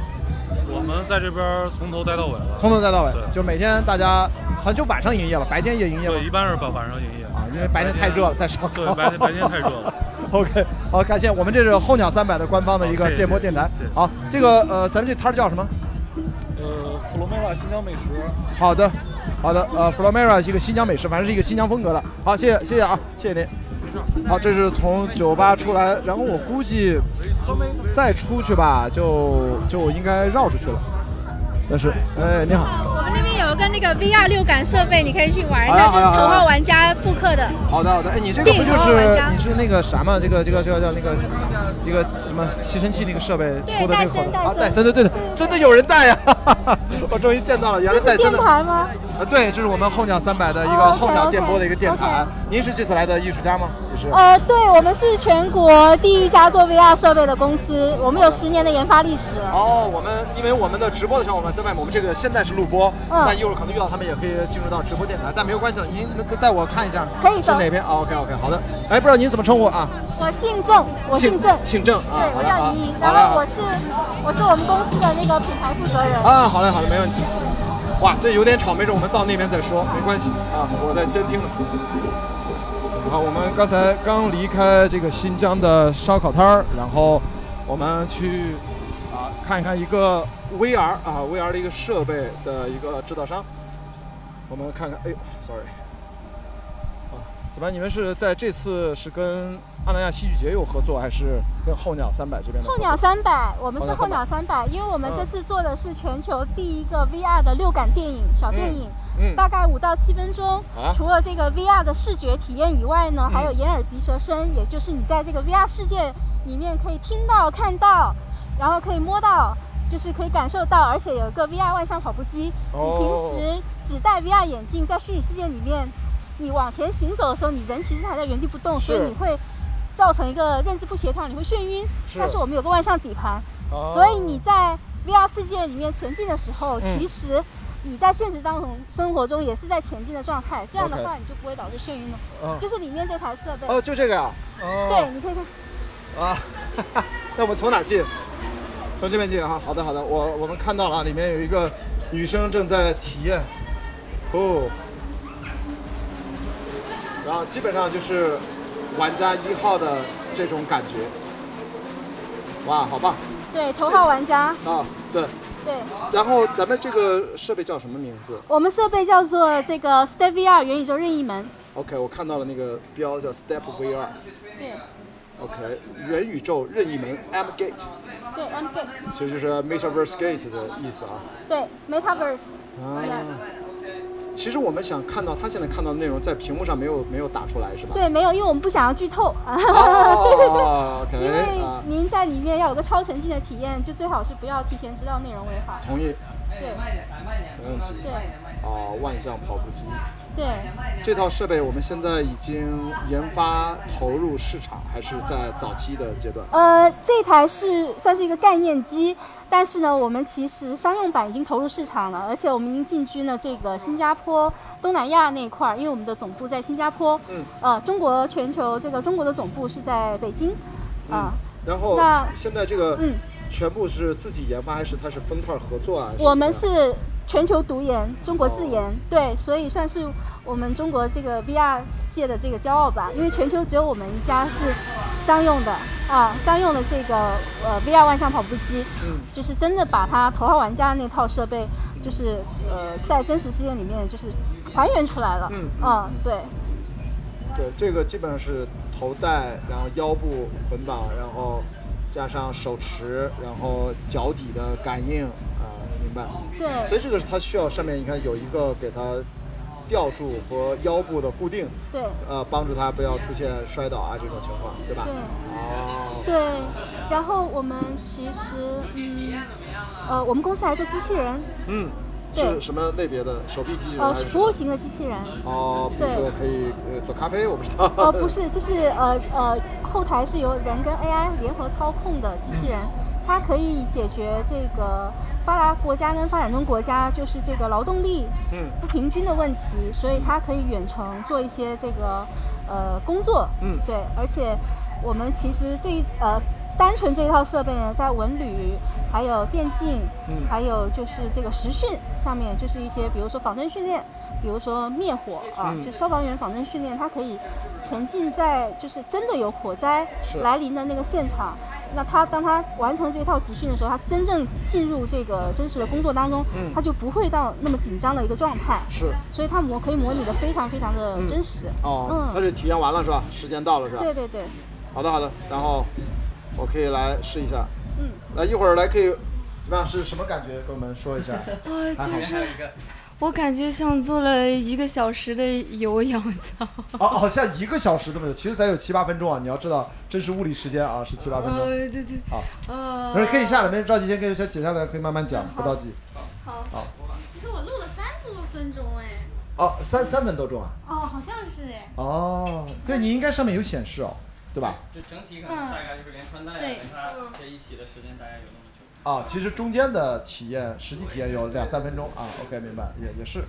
我们在这边从头待到尾了，从头待到尾对，就每天大家好像就晚上营业吧，白天也营业吗？对，一般是晚晚上营业啊，因为白天太热了，在烧烤。对，白天白天太热了。OK，好，感谢我们这是候鸟三百的官方的一个电波电台。好，这个呃，咱们这摊儿叫什么？呃，弗罗梅拉新疆美食，好的，好的，呃，Flomera 是一个新疆美食，反正是一个新疆风格的。好，谢谢，谢谢啊，谢谢您。好，这是从酒吧出来，然后我估计再出去吧，就就应该绕出去了。但是，哎，你好，我们那边有一个那个 VR 六感设备，你可以去玩一下，就是头号玩家复刻的。好的好的，哎，你这个不就是你是那个啥嘛？这个这个这个叫那个一个什么吸尘器那个设备对出的那个戴森啊，戴森戴森的，对的，真的有人戴呀！我终于见到了，原来戴森的。台吗？啊，对，这是我们候鸟三百的一个候鸟电波的一个电台。您是这次来的艺术家吗？呃，对，我们是全国第一家做 VR 设备的公司，我们有十年的研发历史了。哦，我们因为我们的直播的小伙伴在外面，我们这个现在是录播，嗯但一会儿可能遇到他们也可以进入到直播电台，但没有关系了，您能带我看一下，可以的是哪边？OK OK，好的。哎，不知道您怎么称呼啊？我姓郑，我姓郑，姓郑啊。对，我叫莹莹，然后我是我是我们公司的那个品牌负责人。啊，好嘞好嘞，没问题。哇，这有点吵，没准，我们到那边再说，没关系啊，我在监听呢。好，我们刚才刚离开这个新疆的烧烤摊儿，然后我们去啊看一看一个 VR 啊 VR 的一个设备的一个制造商。我们看看，哎呦，sorry，怎么你们是在这次是跟阿那亚戏剧节有合作，还是跟候鸟三百这边的候？鸟三百，我们是候候鸟鸟三百，因为我们这嗯次做的是全球第一个 VR 的六感电影小电影，嗯嗯大概五到七分钟。啊除了这个 VR 的视觉体验以外呢，嗯还有眼耳鼻舌身，也就是你在这个 VR 世界里面可以听到、看到，然后可以摸到。就是可以感受到，而且有一个 VR 万向跑步机。哦你平时只戴 VR 眼镜，在虚拟世界里面，你往前行走的时候，你人其实还在原地不动，所以你会造成一个认知不协调，你会眩晕。是但是我们有个万向底盘，哦所以你在 VR 世界里面前进的时候，嗯其实你在现实当中生活中也是在前进的状态。这样的话，你就不会导致眩晕了。嗯就是里面这台设备。哦，就这个呀。哦。对，你可以看。啊，那我们从哪儿进？从这边进啊。好的，好的。我我们看到了，里面有一个女生正在体验。哦。然后基本上就是玩家一号的这种感觉。哇，好棒！对，头号玩家。啊，对。对，然后咱们这个设备叫什么名字我们设备叫做这个 Step VR 元宇宙任意门。？OK，我看到了那个标叫 Step VR。对 OK，元宇宙任意门 M Gate，对，M Gate。其实就是 Metaverse Gate 的意思啊。对，Metaverse。啊。其实我们想看到他现在看到的内容，在屏幕上没有没有打出来，是吧？对，没有，因为我们不想要剧透啊。哦对对对。，OK，因为啊您在里面要有个超沉浸的体验，就最好是不要提前知道内容为好。同意，对慢一点，慢一点没问题。对哦，万向跑步机。对。这套设备我们现在已经研发投入市场，还是在早期的阶段？呃，这台是算是一个概念机，但是呢，我们其实商用版已经投入市场了，而且我们已经进军了这个新加坡、东南亚那一块儿，因为我们的总部在新加坡。嗯。呃，中国全球这个中国的总部是在北京。啊、然后那现在这个嗯全部是自己研发，还是它是分块合作啊？我们是全球独研，中国自研，对，所以算是我们中国这个 VR 界的这个骄傲吧。因为全球只有我们一家是商用的啊，商用的这个呃 VR 万向跑步机，嗯，就是真的把它头号玩家那套设备，就是呃在真实世界里面就是还原出来了，嗯嗯，对。对，这个基本上是头戴，然后腰部捆绑，然后加上手持，然后脚底的感应，啊、明白？对所以这个是它需要上面你看有一个给它吊住和腰部的固定，对。呃，帮助他不要出现摔倒啊这种情况，对吧？对。哦，对，然后我们其实，嗯，呃，我们公司还做机器人，嗯，对。是什么类别的？手臂机器人呃，服务型的机器人。哦，比如说可以呃做咖啡，我不知道。呃，不是，就是呃呃，后台是由人跟 AI 联合操控的机器人，它可以解决这个发达国家跟发展中国家就是这个劳动力嗯。不平均的问题，所以它可以远程做一些这个呃工作。嗯。对，而且我们其实这一呃单纯这一套设备呢，在文旅、还有电竞，嗯。还有就是这个实训上面，就是一些比如说仿真训练，比如说灭火啊，嗯就消防员仿真训练，他可以沉浸在就是真的有火灾来临的那个现场。那他当他完成这套集训的时候，他真正进入这个真实的工作当中，嗯他就不会到那么紧张的一个状态。是，所以他模可以模拟的非常非常的真实。哦，它嗯，是体验完了是吧？时间到了是吧？对对对，好的好的，然后我可以来试一下。嗯，来一会儿来可以怎么样？是什么感觉？跟我们说一下。呃，还好就是我感觉像做了一个小时的有氧操。哦，好像一个小时这么久，其实咱有七八分钟啊。你要知道，真实物理时间啊是七八分钟。呃，对对。好，呃。没事，可以下来，没事着急，先可以先解下来，可以慢慢讲，不着急。好。好。其实我录了三多分钟哎。哦，三三分多钟啊。哦，好像是哎。哦，对你应该上面有显示哦，对吧？就整体可能大概就是连穿戴连它这一起的时间大概有那么久。啊，其实中间的体验，实际体验有两三分钟啊。OK，明白，也也是，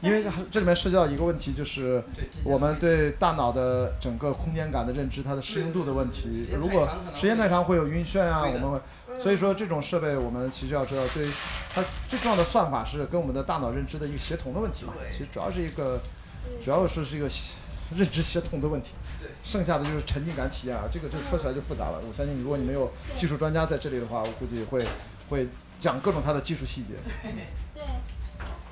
因为这里面涉及到一个问题，就是我们对大脑的整个空间感的认知，它的适应度的问题。如果时间太长会有晕眩啊，我们会，所以说这种设备我们其实要知道，对它最重要的算法是跟我们的大脑认知的一个协同的问题嘛。其实主要是一个，主要是是一个认知协同的问题。剩下的就是沉浸感体验啊，这个就说起来就复杂了。我相信，如果你没有技术专家在这里的话，我估计会会讲各种它的技术细节。对，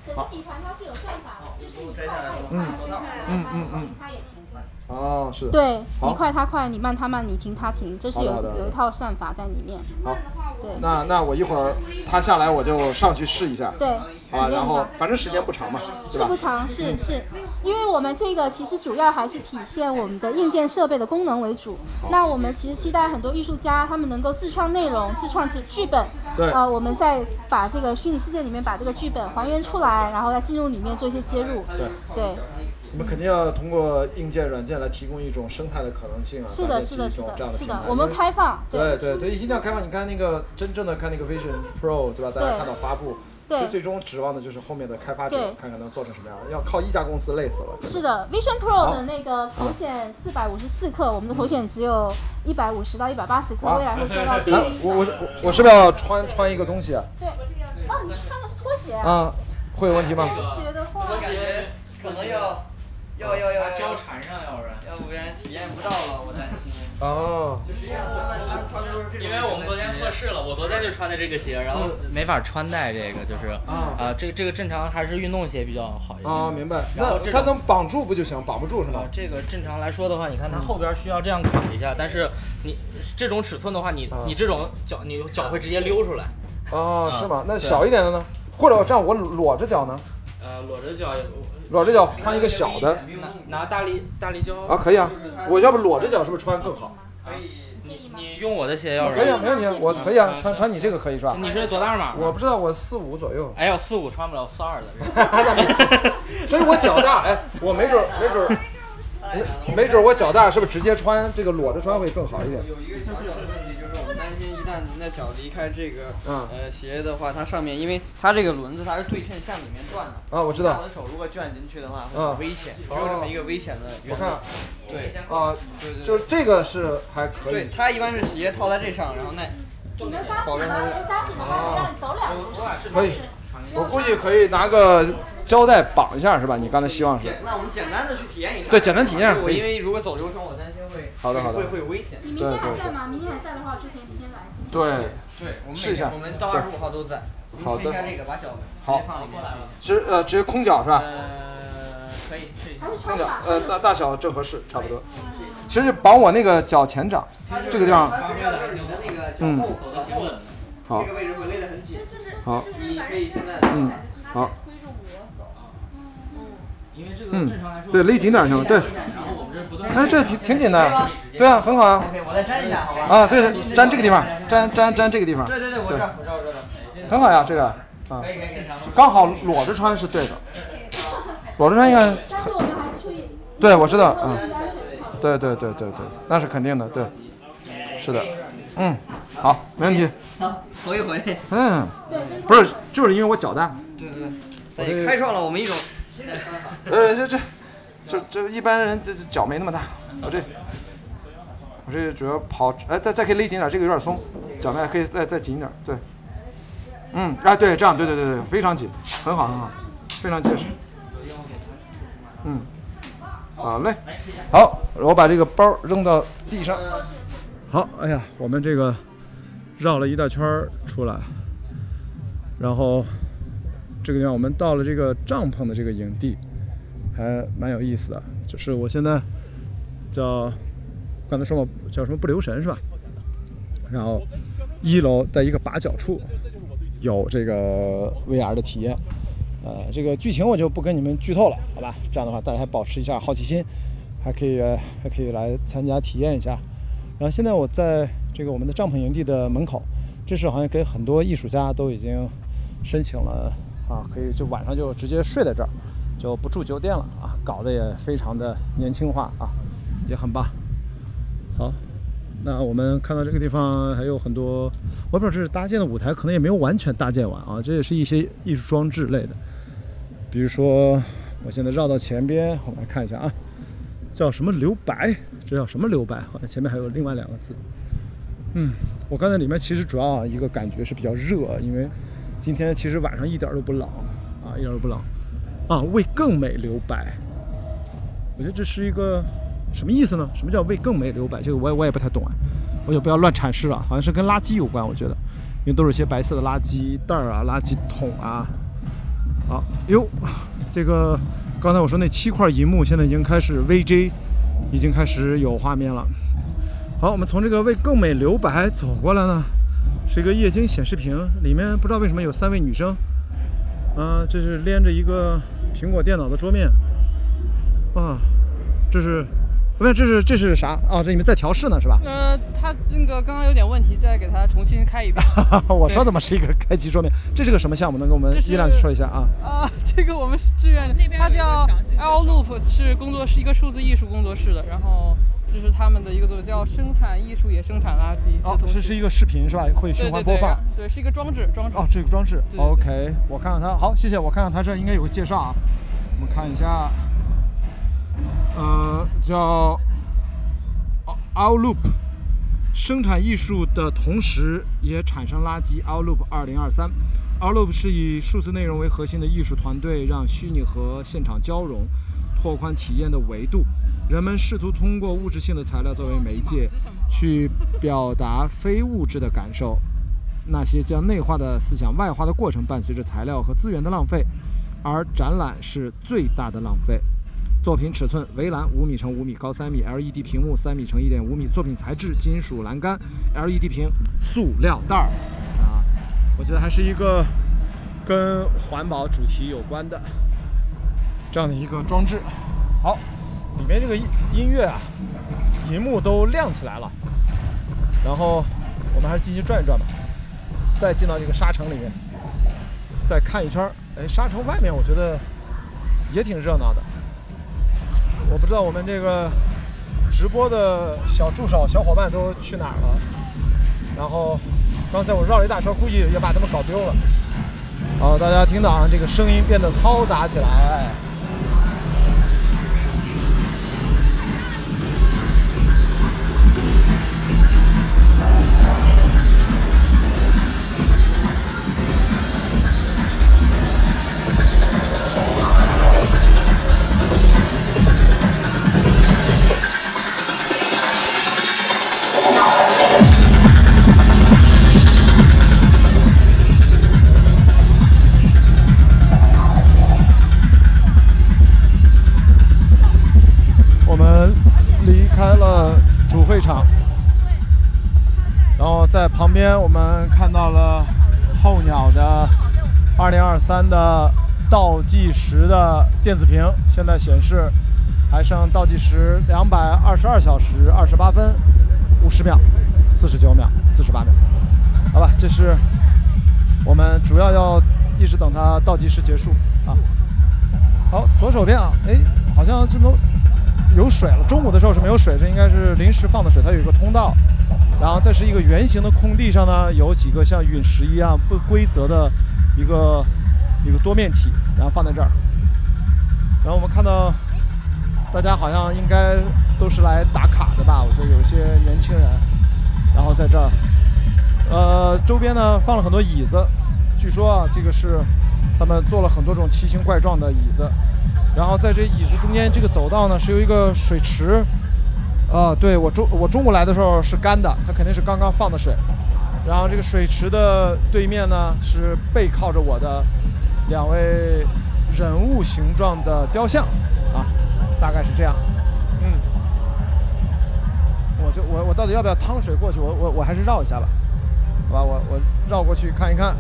整个底盘它是有算法的，就是你靠后的嗯话，就是嗯嗯嗯它也停下哦，是。对，你快他快，你慢他慢，你停他停，这是有有一套算法在里面。好，对。那那我一会儿他下来我就上去试一下。对好然后反正时间不长嘛，对吧？是不长，是嗯是，因为我们这个其实主要还是体现我们的硬件设备的功能为主。那我们其实期待很多艺术家他们能够自创内容、自创剧剧本，对呃，我们再把这个虚拟世界里面把这个剧本还原出来，然后再进入里面做一些接入。对对，你们肯定要通过硬件、软件来提供一种生态的可能性啊，是的，是的，是的是，的我们开放。对对对，一定要开放。你看那个真正的看那个 Vision Pro，对吧？大家看到发布，对其实最终指望的就是后面的开发者，看看能做成什么样。要靠一家公司累死了。是的，Vision Pro 的那个头显四百五十四克，我们的头显只有一百五十到一百八十克，未来会做到 低来于，我我是我我是不是要穿穿一个东西啊？对，哦，你穿的是拖鞋啊，会有问题吗？拖鞋的话，我感觉可能要要要要交缠上，要不然要不然体验不到了，我担心。哦，因为我们昨天测试了，我昨天就穿的这个鞋，然后没法穿戴这个，就是啊，这个这个正常还是运动鞋比较好一点。啊，明白。那它能绑住不就行？绑不住是吗啊？这个正常来说的话，你看它后边需要这样卡一下，但是你这种尺寸的话，你你这种脚你脚会直接溜出来。哦，是吗啊？那小一点的呢？或者这样我裸着脚呢？呃，裸着脚也裸着脚穿一个小的拿拿大力大力胶啊，可以啊。我要不裸着脚是不是穿更好？可以你用我的鞋要是可以啊，没问题啊，我可以啊，穿穿你这个可以是吧？你是多大码？我不知道，我四五左右。哎呦，四五穿不了四二的。所以我脚大，哎，我没准没准没没准我脚大，是不是直接穿这个裸着穿会更好一点？有一个担心一旦那脚离开这个嗯呃鞋的话，它上面因为它这个轮子它是对称向里面转的啊我知道我的手如果卷进去的话很危险，只有这么一个危险的原则我看。对啊对对，就是这个是还可以对，。它一般是鞋套在这上，然后那你能扎紧吗？能扎紧的话，让你走两步。可以，我估计可以拿个胶带绑一下，是吧？你刚才希望是？那我们简单的去体验一下。对简单体验可以我因为如果走流程，我担心会好的好的会会有危险。你明天还在吗？明天还在的话，我之前明天来。对。对，我们试一下。每天我们到二十五号都在。好的。试一下这个，把脚好接放里面去。直呃直接空脚是吧？呃，可以试一下。空脚呃大大小正合适，差不多。其实就绑我那个脚前掌这个地方，嗯。好。这个位置会勒得很紧。好。你可以现在嗯好。因为这个嗯。正常来说，对勒紧点儿行了对哎这挺挺紧的，对啊很好啊 OK，我再粘一下，好吧？啊对对粘这个地方粘粘粘这个地方，对对对，我知道，我。很好呀这个啊。刚好裸着穿是对的，裸着穿应该但是我们还是对我知道嗯。对对对对对，那是肯定的，对，是的，嗯，好，没问题。好，头一回。嗯，不是，就是因为我脚大。对对我对，这开创了我们一种新的方法。呃，这这这这一般人这这脚没那么大，我这我这主要跑，哎，再再可以勒紧点，这个有点松，脚面可以再再紧一点，对，嗯，哎，对，这样，对对对对，非常紧，很好很好，非常结实，嗯，好嘞，好，我把这个包扔到地上，好，哎呀，我们这个绕了一大圈儿出来，然后这个地方我们到了这个帐篷的这个营地，还蛮有意思的。就是我现在叫刚才说嘛，叫什么不留神是吧？然后一楼在一个把角处有这个 VR 的体验。呃，这个剧情我就不跟你们剧透了，好吧？这样的话大家还保持一下好奇心，还可以还可以来参加体验一下。然后现在我在这个我们的帐篷营地的门口，这是好像给很多艺术家都已经申请了啊，可以就晚上就直接睡在这儿，就不住酒店了啊，搞得也非常的年轻化啊，也很棒。好，那我们看到这个地方还有很多，我不知道这是搭建的舞台，可能也没有完全搭建完啊，这也是一些艺术装置类的，比如说我现在绕到前边，我们来看一下啊，叫什么留白？这叫什么留白？好像前面还有另外两个字。嗯，我刚才里面其实主要一个感觉是比较热，因为今天其实晚上一点都不冷啊，一点都不冷啊，为更美留白。我觉得这是一个什么意思呢？什么叫为更美留白？这个我也我也不太懂啊，我就不要乱阐释了，好像是跟垃圾有关，我觉得，因为都是些白色的垃圾袋儿啊、垃圾桶啊。好，哟，这个刚才我说那七块银幕现在已经开始 VJ 已经开始有画面了。好，我们从这个为更美留白走过来呢，是一个液晶显示屏，里面不知道为什么有三位女生。啊，这是连着一个苹果电脑的桌面。啊，这是，不是，这是这是啥？啊，这里面在调试呢，是吧？呃，它那个刚刚有点问题，再给它重新开一遍。我说怎么是一个开机桌面？这是个什么项目？能给我们依亮说一下啊？啊，这个我们是志愿的，它叫 L Loop，是工作室一个数字艺术工作室的，然后这是他们的一个作品，叫生产艺术也生产垃圾。哦，这是一个视频是吧？会循环播放。对，是一个装置，装置。哦，这个装置。OK，我看看它。好，谢谢。我看看它这应该有个介绍啊。我们看一下。呃，叫 Outloop，生产艺术的同时也产生垃圾。Outloop 二零二三，Outloop 是以数字内容为核心的艺术团队，让虚拟和现场交融，拓宽体验的维度。人们试图通过物质性的材料作为媒介，去表达非物质的感受。那些将内化的思想外化的过程，伴随着材料和资源的浪费，而展览是最大的浪费。作品尺寸：围栏五米乘五米，高三米；LED 屏幕三米乘一点五米。作品材质：金属栏杆，LED 屏，塑料袋儿。啊，我觉得还是一个跟环保主题有关的这样的一个装置。好，里面这个音乐啊，荧幕都亮起来了。然后我们还是进去转一转吧，再进到这个沙城里面，再看一圈。哎，沙城外面我觉得也挺热闹的。我不知道我们这个直播的小助手小伙伴都去哪儿了。然后刚才我绕了一大圈，估计也把他们搞丢了。好，大家听到啊，这个声音变得嘈杂起来。然后在旁边，我们看到了候鸟的2023的倒计时的电子屏，现在显示还剩倒计时222小时28分50秒、49秒、48秒。好吧，这是我们主要要一直等它倒计时结束啊。好，左手边啊，哎，好像这么有水了。中午的时候是没有水，这应该是临时放的水，它有一个通道。然后，这是一个圆形的空地上呢，有几个像陨石一样不规则的一个一个多面体，然后放在这儿。然后我们看到，大家好像应该都是来打卡的吧？我觉得有一些年轻人，然后在这儿，呃，周边呢放了很多椅子，据说啊，这个是他们做了很多种奇形怪状的椅子。然后在这椅子中间这个走道呢，是有一个水池。啊，对我中我中午来的时候是干的，它肯定是刚刚放的水。然后这个水池的对面呢是背靠着我的两位人物形状的雕像，啊，大概是这样。嗯，我就我我到底要不要趟水过去？我我我还是绕一下吧，好吧，我我绕过去看一看。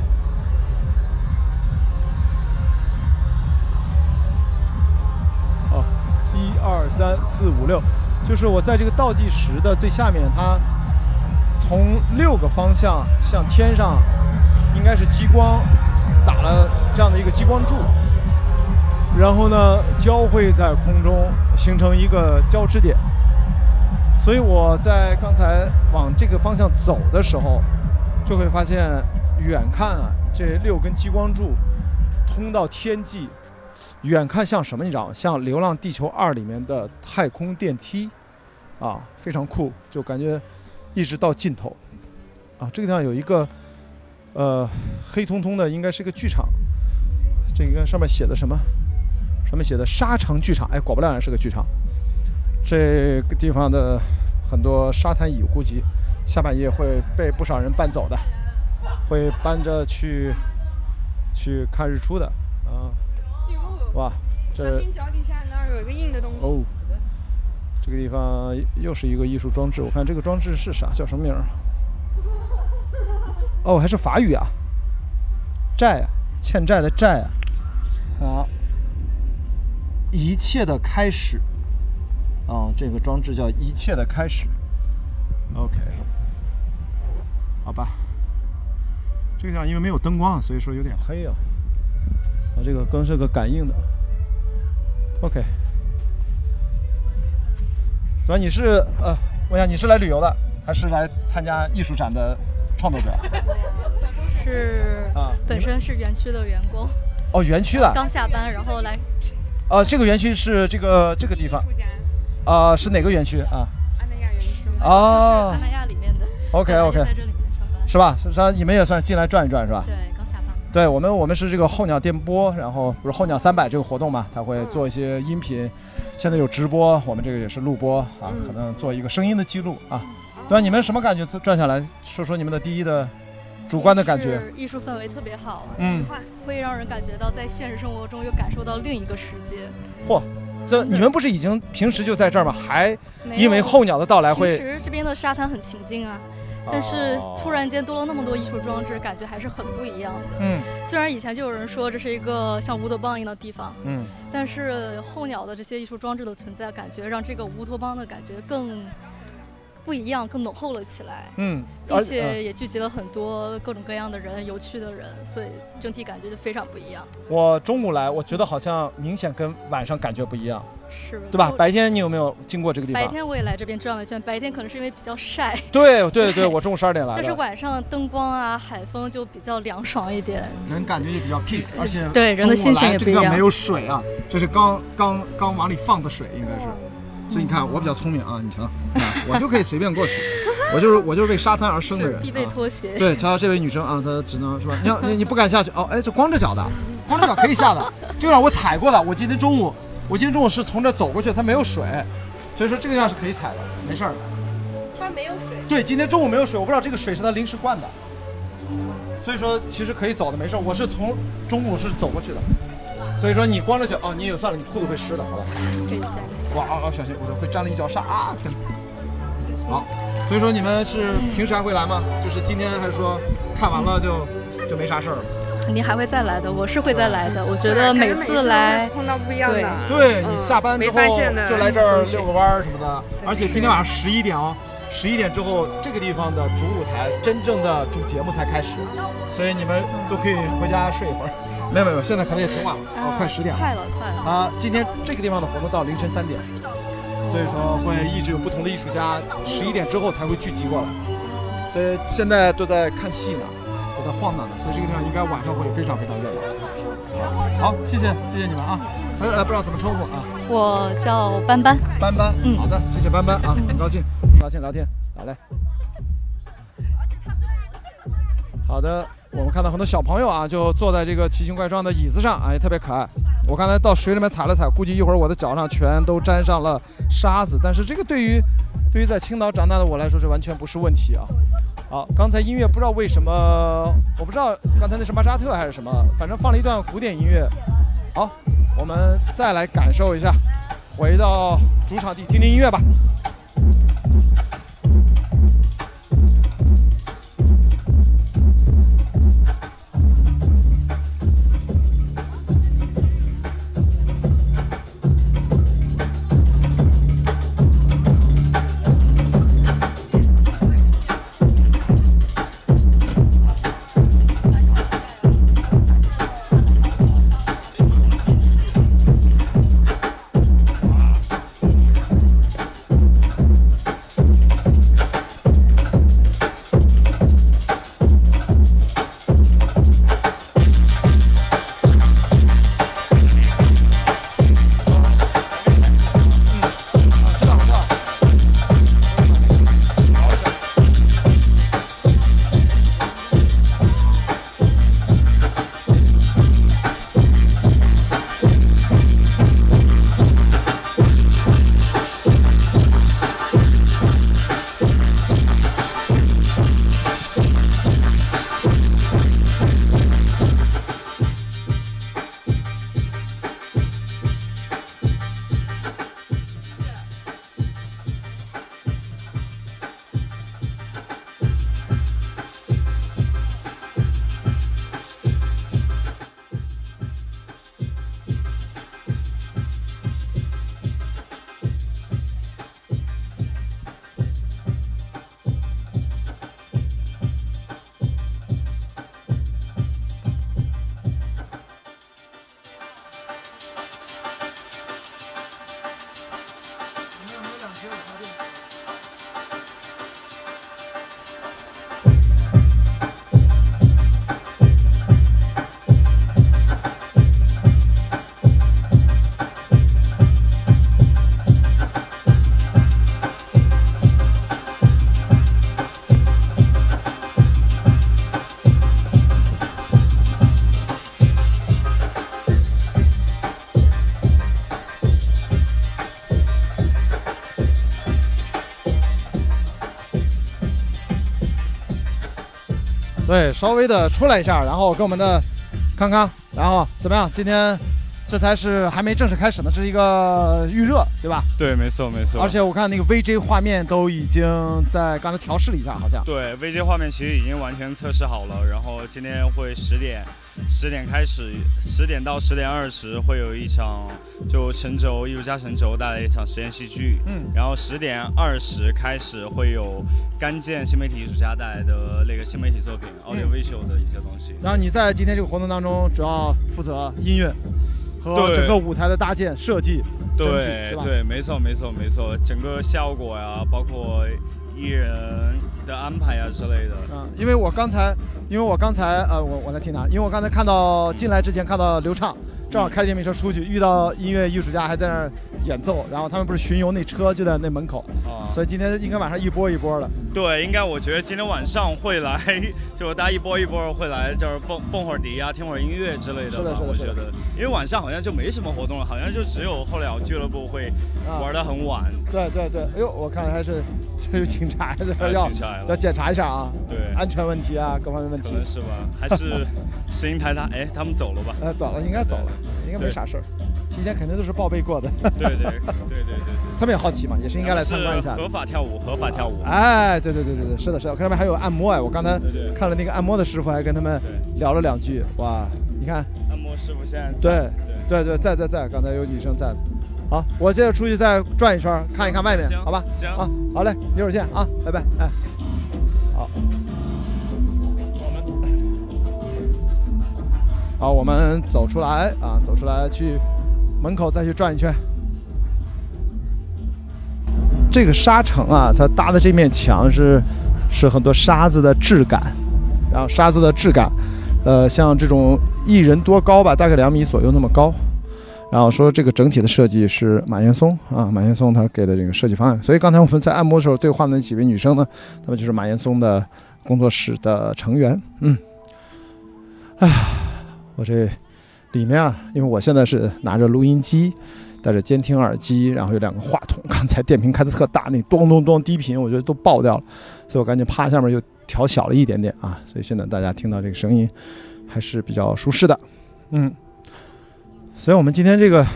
哦，一二三四五六。就是我在这个倒计时的最下面，它从六个方向向天上，应该是激光打了这样的一个激光柱，然后呢交汇在空中，形成一个交织点。所以我在刚才往这个方向走的时候，就会发现远看啊，这六根激光柱通到天际，远看像什么？你知道吗？像《流浪地球二》里面的太空电梯。啊，非常酷，就感觉一直到尽头。啊，这个地方有一个呃黑通通的，应该是个剧场。这个上面写的什么？上面写的沙城剧场。哎，果不然是个剧场。这个地方的很多沙滩椅估计下半夜会被不少人搬走的，会搬着去去看日出的。啊，哇，这脚底下那儿有一个硬的东西。哦。这个地方又是一个艺术装置，我看这个装置是啥？叫什么名儿？哦，还是法语啊？债啊，欠债的债啊。好，一切的开始。哦，这个装置叫一切的开始。OK，好吧。这个地方因为没有灯光，所以说有点黑啊。啊，这个更是个感应的。OK。怎么？你是呃，问一下，你是来旅游的，还是来参加艺术展的创作者？是啊，本身是园区的员工。哦，园区的。刚下班，然后来。呃，这个园区是这个这个地方。啊，是哪个园区啊？安南亚园区。哦。安南亚里面的。OK OK。在这里面上班。是吧？是你们也算进来转一转是吧？对。对我们，我们是这个候鸟电波，然后不是候鸟三百这个活动嘛，他会做一些音频。现在有直播，我们这个也是录播啊，可能做一个声音的记录啊。怎么？你们什么感觉？转下来说说你们的第一的主观的感觉。艺术氛围特别好，嗯，会让人感觉到在现实生活中又感受到另一个世界。嚯，这你们不是已经平时就在这儿吗？还因为候鸟的到来会？其实这边的沙滩很平静啊。但是突然间多了那么多艺术装置，感觉还是很不一样的。嗯，虽然以前就有人说这是一个像乌托邦一样的地方，嗯，但是候鸟的这些艺术装置的存在，感觉让这个乌托邦的感觉更不一样，更浓厚了起来。嗯，并且也聚集了很多各种各样的人，有趣的人，所以整体感觉就非常不一样。我中午来，我觉得好像明显跟晚上感觉不一样。是，对吧？白天你有没有经过这个地方？白天我也来这边转了一圈，白天可能是因为比较晒。对对对，我中午十二点来的。但是晚上灯光啊，海风就比较凉爽一点，人感觉也比较 peace，而且对人的心情也不一样。没有水啊，这是刚刚刚往里放的水，应该是。所以你看，我比较聪明啊，你瞧，我就可以随便过去。我就是我就是为沙滩而生的人。必备拖鞋。对，瞧瞧这位女生啊，她只能是吧？你你你不敢下去哦？哎，这光着脚的，光着脚可以下的，这个让我踩过的。我今天中午。我今天中午是从这走过去，它没有水，所以说这个地方是可以踩的，没事儿。它没有水。对，今天中午没有水，我不知道这个水是他临时灌的，所以说其实可以走的，没事儿。我是从中午是走过去的，所以说你光着脚哦，你也算了，你裤子会湿的，好吧？可以哇啊啊！小心，我说会沾了一脚沙啊！天哪！好，所以说你们是平时还会来吗？就是今天还是说看完了就就没啥事儿了？肯定还会再来的，我是会再来的。我觉得每次来碰到不一样的，对你下班之后就来这儿遛个弯儿什么的。而且今天晚上十一点哦，十一点之后这个地方的主舞台真正的主节目才开始，所以你们都可以回家睡一会儿。没有没有，现在可能也挺晚了，哦，快十点了。快了快了。啊，今天这个地方的活动到凌晨三点，所以说会一直有不同的艺术家十一点之后才会聚集过来，所以现在都在看戏呢。都在晃荡呢，所以这个地方应该晚上会非常非常热闹。好，谢谢谢谢你们啊！呃呃，不知道怎么称呼啊？我叫斑斑，斑斑。嗯，好的，谢谢斑斑啊，很高兴，很高兴聊天，好嘞。好的，我们看到很多小朋友啊，就坐在这个奇形怪状的椅子上，哎，特别可爱。我刚才到水里面踩了踩，估计一会儿我的脚上全都沾上了沙子。但是这个对于对于在青岛长大的我来说，这完全不是问题啊。好，刚才音乐不知道为什么，我不知道刚才那是马扎特还是什么，反正放了一段古典音乐。好，我们再来感受一下，回到主场地听听音乐吧。对，稍微的出来一下，然后跟我们的康康，然后怎么样？今天这才是还没正式开始呢，这是一个预热，对吧？对，没错没错。而且我看那个 VJ 画面都已经在刚才调试了一下，好像。对，VJ 画面其实已经完全测试好了，然后今天会十点。十点开始，十点到十点二十会有一场，就陈轴艺术家陈轴带来一场实验戏剧。嗯，然后十点二十开始会有甘健新媒体艺术家带来的那个新媒体作品 Audio Visual 的一些东西。然后你在今天这个活动当中主要负责音乐和整个舞台的搭建设计。对对，没错没错没错，整个效果呀，包括艺人的安排呀之类的。嗯，因为我刚才。因为我刚才呃，我我来听哪？因为我刚才看到进来之前看到刘畅，正好开着电瓶车出去，遇到音乐艺术家还在那儿演奏，然后他们不是巡游那车就在那门口，所以今天应该晚上一波一波的。对，应该我觉得今天晚上会来，就大家一波一波会来，就是蹦蹦会儿迪啊，听会儿音乐之类的。是的，是的，是的。因为晚上好像就没什么活动了，好像就只有候鸟俱乐部会玩的很晚。对对对，哎呦，我看还是有警察在这要要检查一下啊，对，安全问题啊，各方面问题。可能是吧？还是 声音太大？哎，他们走了吧？呃，走了，应该走了，应该没啥事儿。提前肯定都是报备过的。对对对对对对。他们也好奇嘛，也是应该来参观一下。合法跳舞，合法跳舞。哎，对对对对对，是的，是的。看上面还有按摩哎，我刚才看了那个按摩的师傅，还跟他们聊了两句。哇，你看。按摩师傅现在。对对对，在在在，刚才有女生在。好，我接着出去再转一圈，看一看外面，好吧？行啊，好嘞，一会儿见啊，拜拜，哎，好。好，我们走出来啊，走出来去门口再去转一圈。这个沙城啊，它搭的这面墙是是很多沙子的质感，然后沙子的质感，呃，像这种一人多高吧，大概两米左右那么高。然后说这个整体的设计是马岩松啊，马岩松他给的这个设计方案。所以刚才我们在按摩的时候对话的那几位女生呢，她们就是马岩松的工作室的成员。嗯，哎呀，我这里面啊，因为我现在是拿着录音机。带着监听耳机，然后有两个话筒。刚才电瓶开的特大，那咚咚咚低频，我觉得都爆掉了，所以我赶紧趴下面又调小了一点点啊。所以现在大家听到这个声音还是比较舒适的，嗯。所以我们今天这个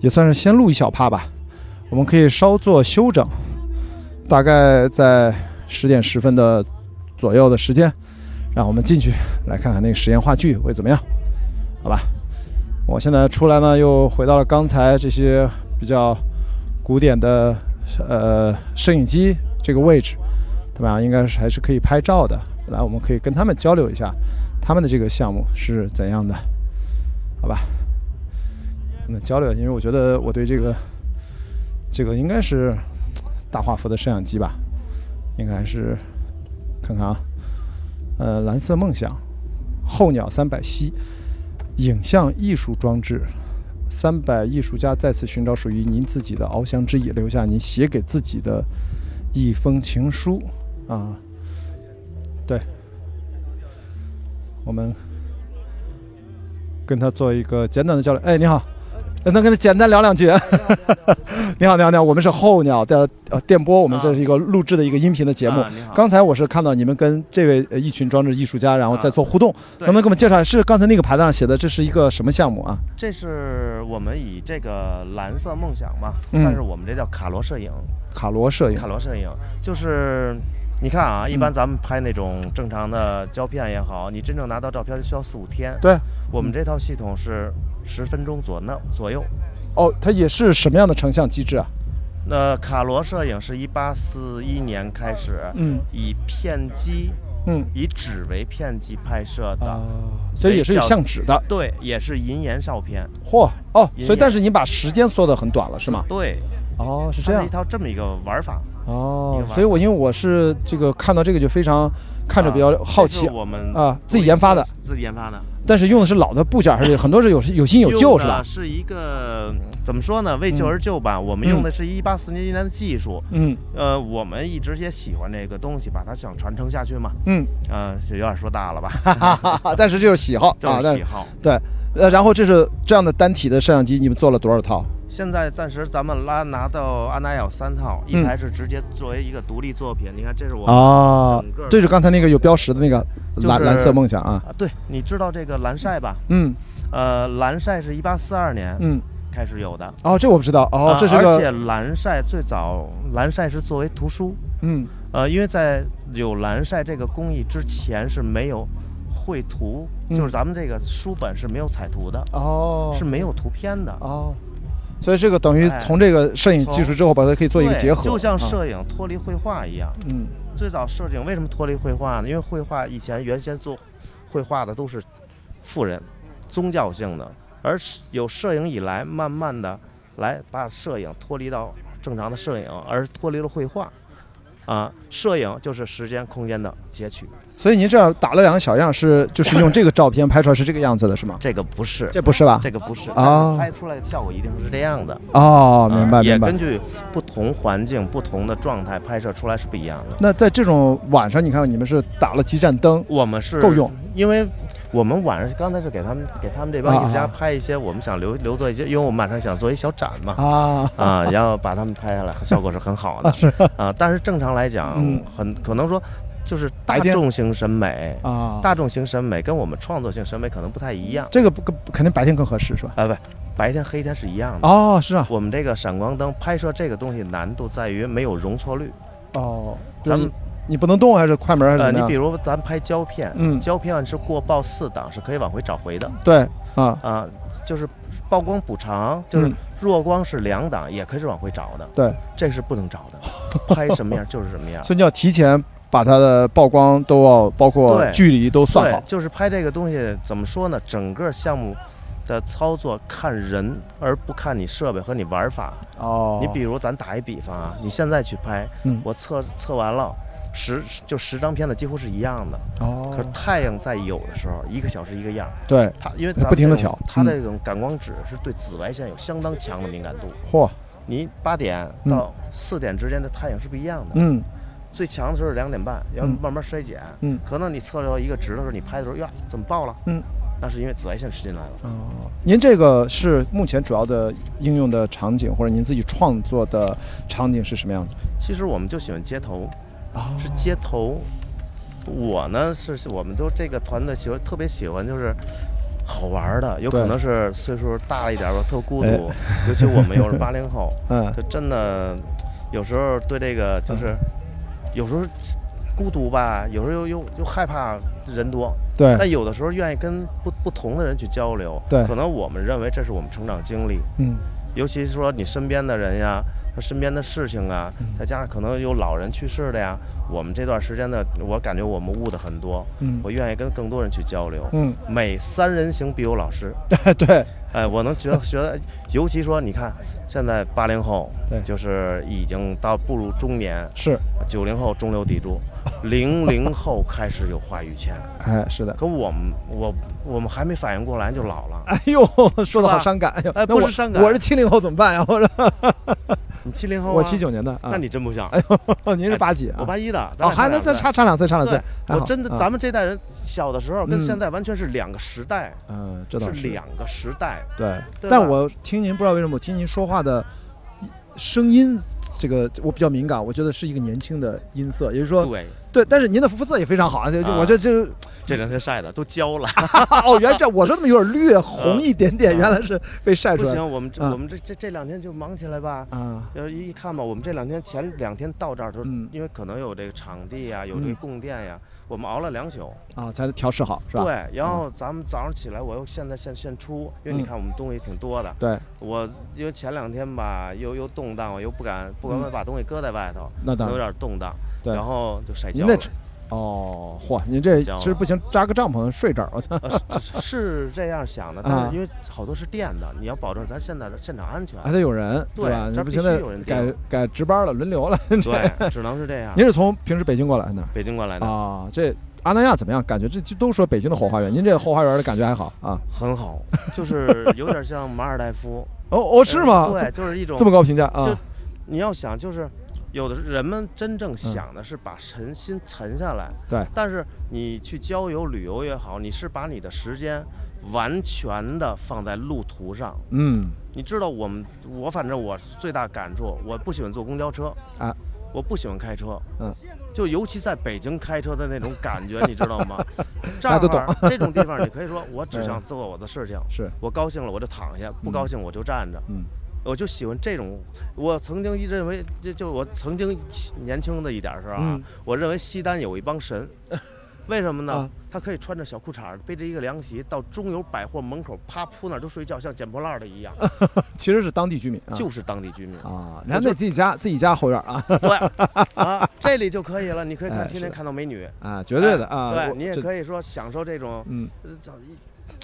也算是先录一小趴吧，我们可以稍作休整，大概在十点十分的左右的时间，让我们进去来看看那个实验话剧会怎么样，好吧？我现在出来呢，又回到了刚才这些比较古典的呃摄影机这个位置，对吧？应该是还是可以拍照的。来，我们可以跟他们交流一下，他们的这个项目是怎样的？好吧？那交流，因为我觉得我对这个这个应该是大画幅的摄像机吧，应该是看看啊，呃，蓝色梦想，候鸟三百息。影像艺术装置，三百艺术家再次寻找属于您自己的翱翔之翼，留下您写给自己的一封情书啊！对，我们跟他做一个简短的交流。哎，你好。能跟他简单聊两句？你好，你好，你好，我们是候鸟的呃电波，我们这是一个录制的一个音频的节目。刚才我是看到你们跟这位一群装置艺术家，然后在做互动，能不能给我们介绍？是刚才那个牌子上写的，这是一个什么项目啊？这是我们以这个蓝色梦想嘛，但是我们这叫卡罗摄影。卡罗摄影。卡罗摄影就是你看啊，一般咱们拍那种正常的胶片也好，你真正拿到照片需要四五天。对，我们这套系统是。十分钟左那左右，哦，它也是什么样的成像机制啊？那卡罗摄影是一八四一年开始，嗯，以片机，嗯，以纸为片机拍摄的，所以也是有相纸的，对，也是银盐照片。嚯，哦，所以但是你把时间缩得很短了，是吗？对，哦，是这样一套这么一个玩法。哦，所以我因为我是这个看到这个就非常看着比较好奇，我们啊自己研发的，自己研发的。但是用的是老的部件，还是很多是有有新有旧，是吧？是一个怎么说呢？为旧而旧吧。我们用的是一八四零年的技术。嗯。呃，我们一直也喜欢这个东西，把它想传承下去嘛。嗯。呃，有点说大了吧？但是就是喜好 啊，喜好。对。呃，然后这是这样的单体的摄像机，你们做了多少套？现在暂时咱们拉拿到安娜有三套，一台是直接作为一个独立作品。你看，这是我啊这是刚才那个有标识的那个就是蓝蓝色梦想啊。对，你知道这个蓝晒吧？嗯，呃，蓝晒是一八四二年嗯开始有的。哦，这我不知道哦啊，这是而且蓝晒最早，蓝晒是作为图书。嗯，呃，因为在有蓝晒这个工艺之前是没有绘图，嗯就是咱们这个书本是没有彩图的，哦，是没有图片的。哦，所以这个等于哎从这个摄影技术之后，把它可以做一个结合，就像啊摄影脱离绘画一样。嗯，最早摄影为什么脱离绘画呢？因为绘画以前原先做绘画的都是富人，宗教性的，而是有摄影以来，慢慢的来把摄影脱离到正常的摄影，而脱离了绘画。啊，摄影就是时间空间的截取。所以您这样打了两个小样，是就是用这个照片拍出来是这个样子的，是吗？这个不是，这不是吧这个不是啊拍出来的效果一定是这样的。哦明白明白根据不同环境、不同的状态拍摄出来是不一样的。那在这种晚上，你看你们是打了几盏灯，我们是够用，因为我们晚上刚才是给他们给他们这帮艺术家拍一些我们想留留作一些，因为我们晚上想做一小展嘛啊啊，然后把他们拍下来，效果是很好的 是啊。但是正常来讲嗯，很可能说就是大众型审美啊大众型审美跟我们创作性审美可能不太一样。这个不肯定白天更合适是吧？啊，不，白天黑天是一样的。哦，是啊。我们这个闪光灯拍摄这个东西难度在于没有容错率。哦，咱们你你不能动还是快门还是呃，怎么样？你比如咱拍胶片，嗯胶片是过曝四档是可以往回找回的。对啊啊，就是曝光补偿，就是嗯弱光是两档，也可以是往回找的。对，这是不能找的，拍什么样就是什么样。所以你要提前把它的曝光都要包括对距离都算好对。就是拍这个东西怎么说呢？整个项目的操作看人，而不看你设备和你玩法。哦你比如咱打一比方啊，你现在去拍，嗯我测测完了。十就十张片子几乎是一样的，哦可是太阳在有的时候，一个小时一个样儿。对它因为咱们不停的调嗯它这种感光纸是对紫外线有相当强的敏感度。嚯，你八点到四点之间的太阳是不一样的。嗯，最强的时候是两点半，要嗯慢慢衰减。嗯可能你测到一个值的时候，你拍的时候，呀，怎么爆了？嗯，那是因为紫外线吃进来了。哦，您这个是目前主要的应用的场景，或者您自己创作的场景是什么样的？其实我们就喜欢街头，哦是街头。我呢是是我们都这个团队喜欢特别喜欢就是好玩的，有可能是岁数大了一点吧，特孤哎。独，尤其我们又是八零后，嗯。就真的有时候对这个就是有时候孤独吧，有时候又又又害怕人多，对。但有的时候愿意跟不不同的人去交流，对。可能我们认为这是我们成长经历，嗯，尤其是说你身边的人呀，他身边的事情啊，嗯。再加上可能有老人去世的呀，我们这段时间的，我感觉我们悟的很多，嗯我愿意跟更多人去交流，嗯，每三人行必有老师，对，哎，我能觉得觉得，尤其说你看现在八零后，对就是已经到步入中年，是九零后中流砥柱，零零后开始有话语权，哎，是的。可我们我我们还没反应过来就老了，哎呦，说的好伤感。哎呦，哎，不是伤感，我是七零后怎么办呀？我说，你七零后啊，我七九年的，啊那你真不像。哎呦，您是八几啊？我八一的，哦，还能再差差两岁，差两岁。我真的，咱们这代人小的时候跟嗯现在完全是两个时代。嗯，这倒是两个时代。对，但我听您不知道为什么，我听您说话的声音，这个我比较敏感，我觉得是一个年轻的音色，也就是说，对对，但是您的肤色也非常好，就就啊我这就这两天晒的都焦了。哦，原来这我说怎么有点略红一点点，原来是被晒出来。不行，我们我们这这这两天就忙起来吧。啊，要一看吧，我们这两天前两天到这儿都，因为可能有这个场地呀，有这个嗯供电呀，我们熬了两宿。啊，才调试好是吧？对，然后咱们早上起来，我又现在现现出，因为你嗯看我们东西挺多的。对，我因为前两天吧，又又动荡，我又不敢不敢嗯把东西搁在外头，那当然有点动荡。对然后就晒焦了。哦，嚯，您这焦是不行，扎个帐篷睡这儿，我操。呃是是这样想的，但啊是因为好多是电的，你要保证咱现在的现场安全，还得有人，对吧？这不现在改改值班了，轮流了。对只能是这样 您是从平时北京过来的？北京过来的啊，这阿那亚怎么样？感觉这这都说北京的后花园，您这后花园的感觉还好啊？很好，就是 有点像马尔代夫。哦哦，是吗？对，就是一种这么高评价啊就你要想，就是有的人们真正想的是把沉心沉下来，对。但是你去郊游旅游也好，你是把你的时间完全的放在路途上。嗯，你知道我们，我反正我最大感触，我不喜欢坐公交车啊，我不喜欢开车，嗯，就尤其在北京开车的那种感觉，你知道吗？大家都懂这种地方，你可以说我只想做我的事情，是。我高兴了我就躺下，不高兴我就站着，嗯。我就喜欢这种，我曾经认为，就就我曾经年轻的一点时候啊，嗯、我认为西单有一帮神，为什么呢？啊、他可以穿着小裤衩，背着一个凉席，到中油百货门口啪扑那儿就睡觉，像捡破烂的一样。其实是当地居民，啊、就是当地居民啊，人家在自己家自己家后院啊。对啊，这里就可以了，你可以看，哎、天天看到美女啊，绝对的啊。对你也可以说享受这种，嗯，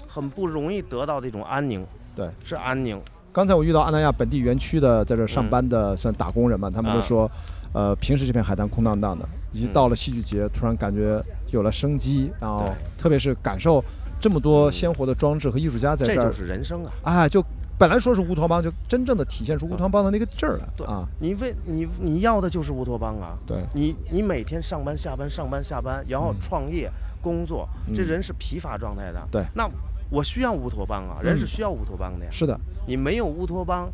很不容易得到的一种安宁。对，是安宁。刚才我遇到阿那亚本地园区的在这上班的算打工人嘛，他们都说，呃，平时这片海滩空荡荡的，一到了戏剧节，突然感觉有了生机，然后特别是感受这么多鲜活的装置和艺术家在这儿，这就是人生啊！哎，就本来说是乌托邦，就真正的体现出乌托邦的那个劲儿来。对啊，你为你你要的就是乌托邦啊！对，你你每天上班下班上班下班，然后创业工作，这人是疲乏状态的。对，那。我需要乌托邦啊，人是需要乌托邦的呀。是的，你没有乌托邦，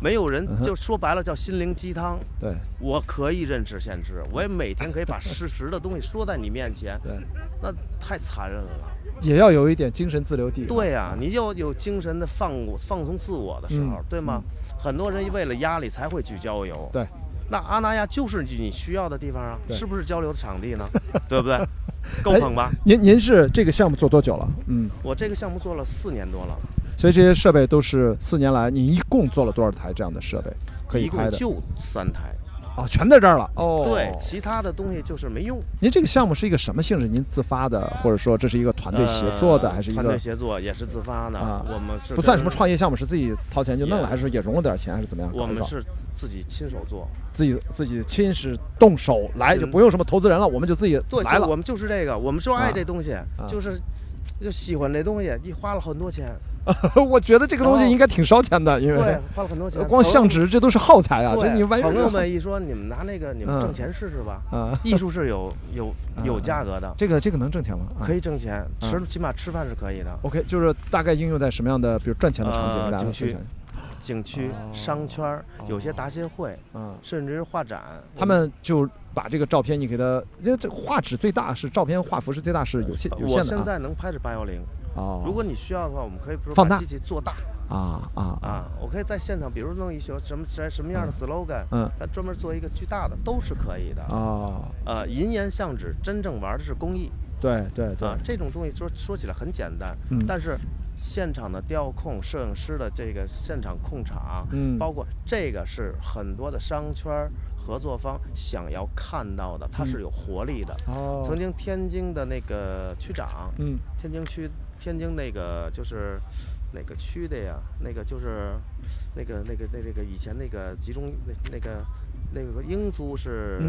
没有人，就说白了叫心灵鸡汤。对，我可以认识现实，我也每天可以把事实的东西说在你面前。对，那太残忍了。也要有一点精神自留地。对呀、啊，你要有精神的放放松自我的时候，嗯、对吗？很多人为了压力才会去郊游。对，那阿那亚就是你需要的地方啊，是不是交流的场地呢？对不对？哎够捧吧？您您是这个项目做多久了？嗯，我这个项目做了四年多了，所以这些设备都是四年来，你一共做了多少台这样的设备可以拍的？就三台。哦，全在这儿了。哦，对，其他的东西就是没用。您这个项目是一个什么性质？您自发的，或者说这是一个团队协作的，呃、还是一个团队协作？也是自发的啊。我们是不算什么创业项目，是自己掏钱就弄了，还是也融了点钱，还是怎么样？我们是自己亲手做，自己自己亲是动手来，就不用什么投资人了，我们就自己来了。我们就是这个，我们就爱这东西，啊、就是就喜欢这东西，一花了很多钱。我觉得这个东西应该挺烧钱的，因为对花了很多钱，光相纸这都是耗材啊！这你完全朋友们一说，你们拿那个你们挣钱试试吧。啊，艺术是有有有价格的。这个这个能挣钱吗？可以挣钱，吃起码吃饭是可以的。OK，就是大概应用在什么样的，比如赚钱的场景？景区、景区、商圈，有些答谢会嗯，甚至是画展，他们就。把这个照片你给他，因为这画质最大是照片画幅是最大是有限有限的、啊。我现在能拍是八幺零哦，如果你需要的话，我们可以放大。机器做大。啊啊啊！我可以在现场，比如弄一些什么什什么样的 slogan，嗯，咱专门做一个巨大的，都是可以的。啊。呃，银盐相纸真正玩的是工艺，对对对，啊，这种东西说说起来很简单，嗯，但是现场的调控、摄影师的这个现场控场，嗯，包括这个是很多的商圈。合作方想要看到的，它是有活力的。嗯、哦，曾经天津的那个区长，嗯，天津区天津那个就是哪个区的呀？那个就是那个那个那那个以前那个集中那那个那个英租是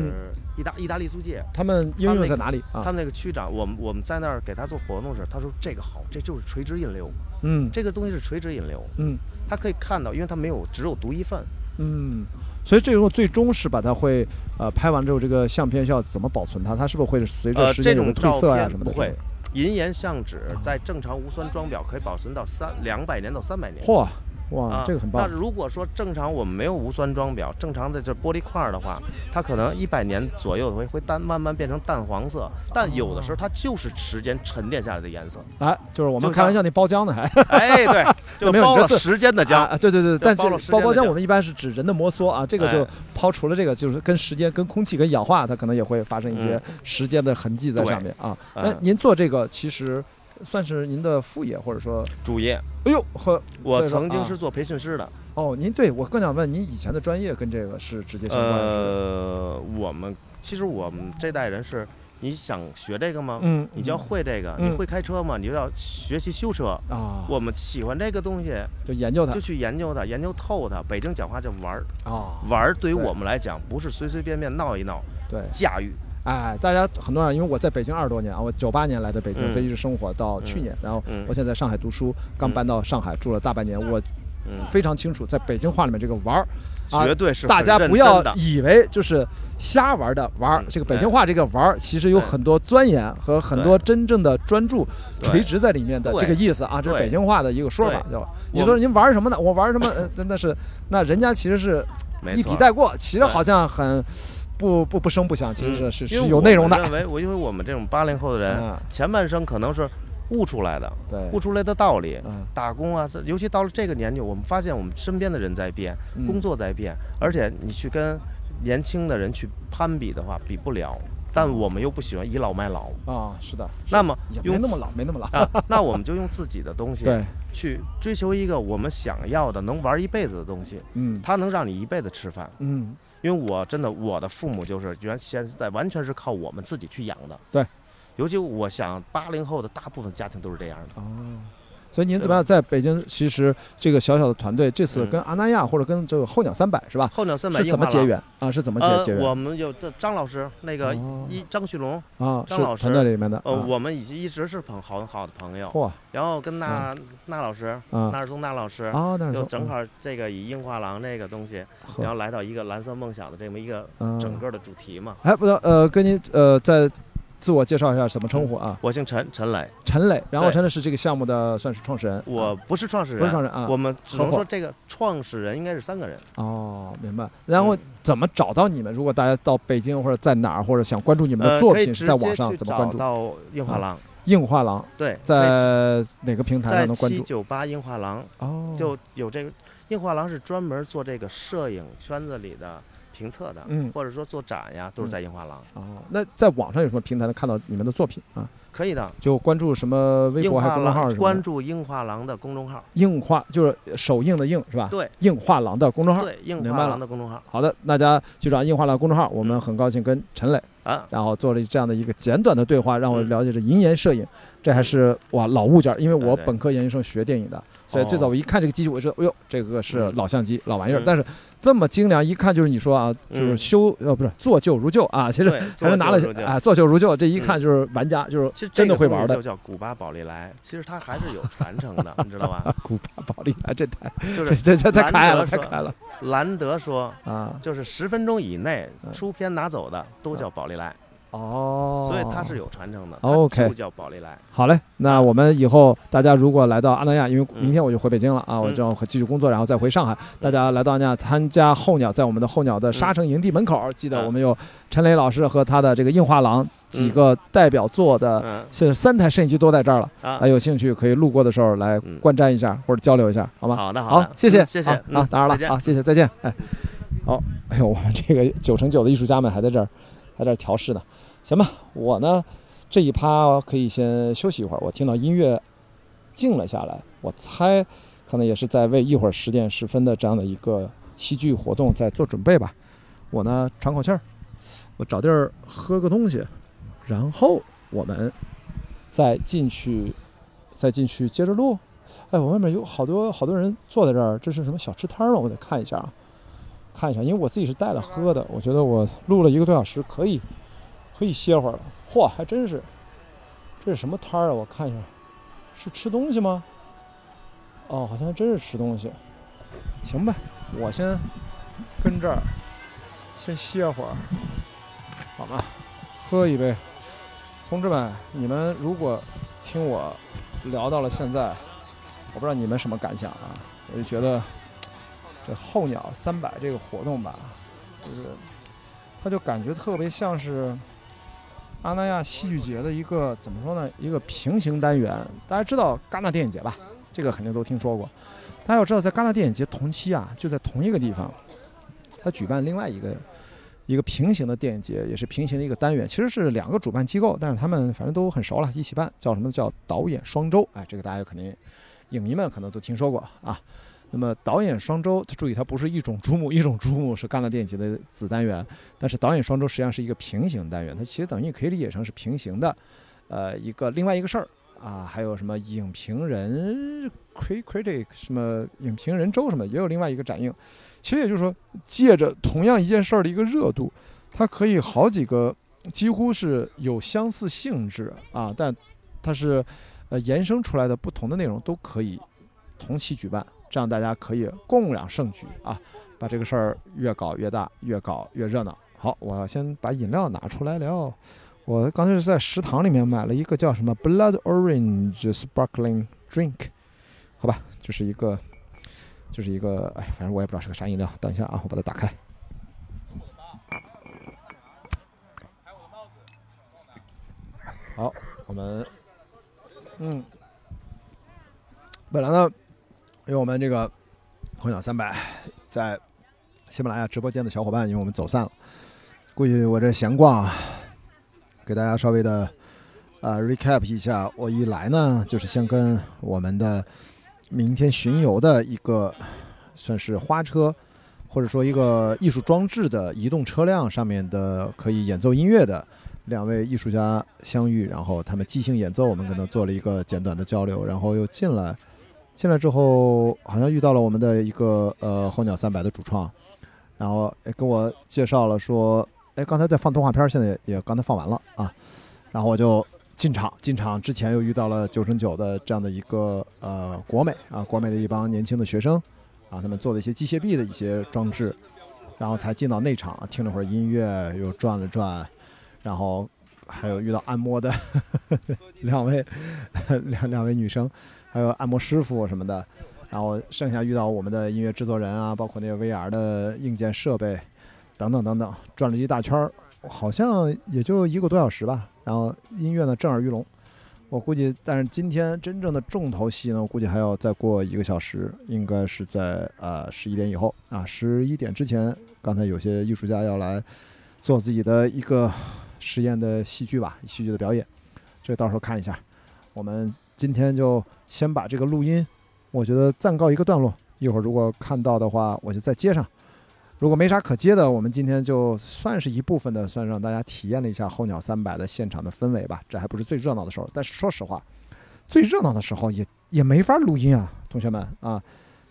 意大、嗯、意大利租界。他们应用在哪里？啊、他们那个区长，我们我们在那儿给他做活动时，他说这个好，这就是垂直引流。嗯，这个东西是垂直引流。嗯，他可以看到，因为他没有只有独一份。嗯。所以这种最终是把它会，呃，拍完之后这个相片需要怎么保存它？它是不是会随着时间有褪色呀、啊、什么的？不会，银盐相纸在正常无酸装裱可以保存到三两百年到三百年。嚯！哇，啊、这个很棒。那如果说正常我们没有无酸装裱，正常的这玻璃块的话，它可能一百年左右会会淡慢慢变成淡黄色，但有的时候它就是时间沉淀下来的颜色。哎，就是我们开玩笑那包浆的还。哎，对，就包了时间的浆。啊，对对对，但这包包浆我们一般是指人的摩挲啊，这个就抛除了这个，就是跟时间、跟空气、跟氧化，它可能也会发生一些时间的痕迹在上面啊。那您做这个其实。算是您的副业，或者说主业。哎呦，呵我曾经是做培训师的。哦，您对我更想问，您以前的专业跟这个是直接相关的？呃，我们其实我们这代人是，你想学这个吗？嗯，你就要会这个。嗯、你会开车吗？你就要学习修车啊。我们喜欢这个东西，就研究它，就去研究它，研究透它。北京讲话叫玩儿啊，玩儿对于我们来讲不是随随便便闹一闹，对，驾驭。哎，大家很多人，因为我在北京二十多年啊，我九八年来的北京，嗯、所以一直生活到去年。嗯、然后我现在在上海读书，刚搬到上海住了大半年。我嗯非常清楚，在北京话里面这个玩儿。啊绝对是大家不要以为就是瞎玩的玩儿。这个北京话这个玩儿，其实有很多钻研和很多真正的专注、垂直在里面的这个意思啊，这是北京话的一个说法，对对吧？你说您玩什么呢？我玩什么？呃，真的是，那人家其实是一笔带过，其实好像很不不不声不响，其实是是是有内容的我。认为我因为我们这种八零后的人啊，前半生可能是悟出来的，对悟出来的道理，嗯打工啊，这尤其到了这个年纪，我们发现我们身边的人在变，嗯工作在变，而且你去跟年轻的人去攀比的话，比不了。但我们又不喜欢倚老卖老啊，是的。那么也没用那么自老没那么老啊，那我们就用自己的东西对去追求一个我们想要的、能玩一辈子的东西。嗯它能让你一辈子吃饭。嗯，因为我真的我的父母就是原现在完全是靠我们自己去养的。对，尤其我想八零后的大部分家庭都是这样的。哦。所以您怎么样？在北京，其实这个小小的团队，这次嗯跟阿那亚或者跟这个候鸟三百是吧？候鸟三百是怎么结缘啊？是怎么结呃结缘？我们有这张老师，那个一张旭龙啊张老师团队里面的呃啊，我们已经一直是朋好好的朋友。嚯然后跟那啊那老师，啊那尔松那老师啊那就正好这个以樱花廊这个东西，然后来到一个蓝色梦想的这么一个啊整个的主题嘛。哎，不知道呃，跟您呃再自我介绍一下，怎么称呼啊？我姓陈，陈磊。陈磊，然后对陈磊是这个项目的算是创始人。我不是创始人，不是创始人啊我们只能说这个创始人应该是三个人。哦，明白。然后怎么找到你们？如果大家到北京或者在哪儿，或者想关注你们的呃作品，是在网上怎么关注？到硬画廊硬画廊。对在哪个平台上能关注？七九八硬画廊哦就有这个硬画廊是专门做这个摄影圈子里的评测的，嗯或者说做展呀，都是在樱花廊。哦，那在网上有什么平台能看到你们的作品啊？可以的，就关注什么微博还是公众号？关注樱花廊的公众号。映画就是首映的映是吧？对，映画廊的公众号。对映画明白了廊的公众号。好的，大家记住啊，映画廊公众号，我们很高兴跟陈磊啊，然后做了这样的一个简短的对话，让我了解这银盐摄影，这还是哇老物件儿，因为我本科研究生学电影的，所以哦最早我一看这个机器，我就知道，哎呦，这个是老相机、老玩意儿嗯，但是这么精良，一看就是你说啊，就是嗯修呃不是做旧如旧啊，其实对 还是拿了啊做旧如旧，这一嗯看就是玩家，就是真的会玩的就。叫古巴宝丽来，其实它还是有传承的，你知道吧？古巴宝丽来，这太就是这这这太可爱了，太可爱了。兰德说啊，就是十分钟以内出片拿走的都叫宝丽来。哦，所以它是有传承的。OK 就叫宝丽来。好嘞，那我们以后大家如果来到阿那亚，因为嗯。明天我就回北京了啊，我正好继续工作，然后再回上海。大家来到阿那亚参加候鸟，在我们的候鸟的沙城营地门口，记得我们有陈雷老师和他的这个硬画廊几个代表作的，嗯。现在三台摄影机都在这儿了，啊。还有兴趣可以路过的时候来观瞻一下或者交流一下，好吗？好的好的。谢谢嗯谢谢。啊，打扰了啊，谢谢，再见，哎，好，哎呦，我们这个九乘九的艺术家们还在这儿，还在这儿调试呢。行吧，我呢这一趴可以先休息一会儿。我听到音乐静了下来，我猜可能也是在为一会儿十点十分的这样的一个戏剧活动在做准备吧。我呢喘口气儿，我找地儿喝个东西，然后我们再进去，再进去接着录。哎，我外面有好多好多人坐在这儿，这是什么小吃摊儿吗？我得看一下啊，看一下，因为我自己是带了喝的，我觉得我录了一个多小时，可以。可以歇会儿了，嚯，还真是，这是什么摊儿啊？我看一下，是吃东西吗？哦，好像真是吃东西。行吧，我先跟这儿先歇会儿，好吗？喝一杯。同志们，你们如果听我聊到了现在，我不知道你们什么感想啊？我就觉得这候鸟三百这个活动吧，就是它就感觉特别像是。阿那亚戏剧节的一个怎么说呢？一个平行单元。大家知道戛纳电影节吧？这个肯定都听说过。大家要知道，在戛纳电影节同期啊，就在同一个地方，它举办另外一个一个平行的电影节，也是平行的一个单元。其实是两个主办机构，但是他们反正都很熟了，一起办，叫什么？叫导演双周。哎，这个大家肯定影迷们可能都听说过啊。那么导演双周，注意它不是一种珠穆，一种珠穆是戛纳电影节的子单元，但是导演双周实际上是一个平行单元，它其实等于可以理解成是平行的，呃，一个另外一个事儿啊，还有什么影评人 critic 什么影评人周什么，也有另外一个展映。其实也就是说，借着同样一件事儿的一个热度，它可以好几个几乎是有相似性质啊，但它是呃延伸出来的不同的内容都可以同期举办。这样大家可以共襄盛举啊，把这个事儿越搞越大，越搞越热闹。好，我先把饮料拿出来聊。我刚才是在食堂里面买了一个叫什么 Blood Orange Sparkling Drink，好吧，就是一个，就是一个，哎，反正我也不知道是个啥饮料。等一下啊，我把它打开。好，我们，嗯，本来呢，因为我们这个空想三百在喜马拉雅直播间的小伙伴，因为我们走散了，估计我这闲逛，给大家稍微的呃 recap 一下。我一来呢，就是先跟我们的明天巡游的一个算是花车，或者说一个艺术装置的移动车辆上面的可以演奏音乐的。两位艺术家相遇，然后他们即兴演奏，我们跟他做了一个简短的交流，然后又进来，进来之后好像遇到了我们的一个呃候鸟三百的主创，然后跟我介绍了说，哎，刚才在放动画片，现在也刚才放完了啊，然后我就进场，进场之前又遇到了九乘九的这样的一个呃国美啊，国美的一帮年轻的学生啊，他们做的一些机械臂的一些装置，然后才进到内场，听了会儿音乐，又转了转。然后还有遇到按摩的 两位 两两位女生，还有按摩师傅什么的，然后剩下遇到我们的音乐制作人啊，包括那个 VR 的硬件设备等等等等，转了一大圈儿，好像也就一个多小时吧。然后音乐呢震耳欲聋，我估计，但是今天真正的重头戏呢，我估计还要再过一个小时，应该是在呃十一点以后啊，十一点之前，刚才有些艺术家要来做自己的一个。实验的戏剧吧，戏剧的表演，这到时候看一下。我们今天就先把这个录音，我觉得暂告一个段落。一会儿如果看到的话，我就再接上。如果没啥可接的，我们今天就算是一部分的，算让大家体验了一下候鸟三百的现场的氛围吧。这还不是最热闹的时候，但是说实话，最热闹的时候也也没法录音啊，同学们啊，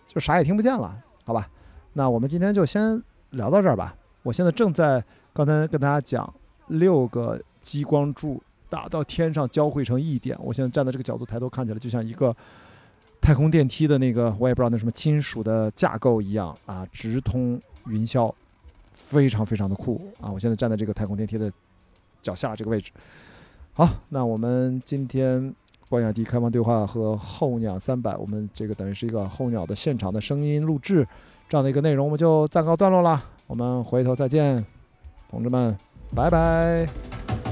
就啥也听不见了，好吧？那我们今天就先聊到这儿吧。我现在正在刚才跟大家讲。六个激光柱打到天上，交汇成一点。我现在站在这个角度抬头看起来，就像一个太空电梯的那个，我也不知道那什么金属的架构一样啊，直通云霄，非常非常的酷啊！我现在站在这个太空电梯的脚下这个位置。好，那我们今天关雅迪开放对话和候鸟三百，我们这个等于是一个候鸟的现场的声音录制这样的一个内容，我们就暂告段落了。我们回头再见，同志们。拜拜。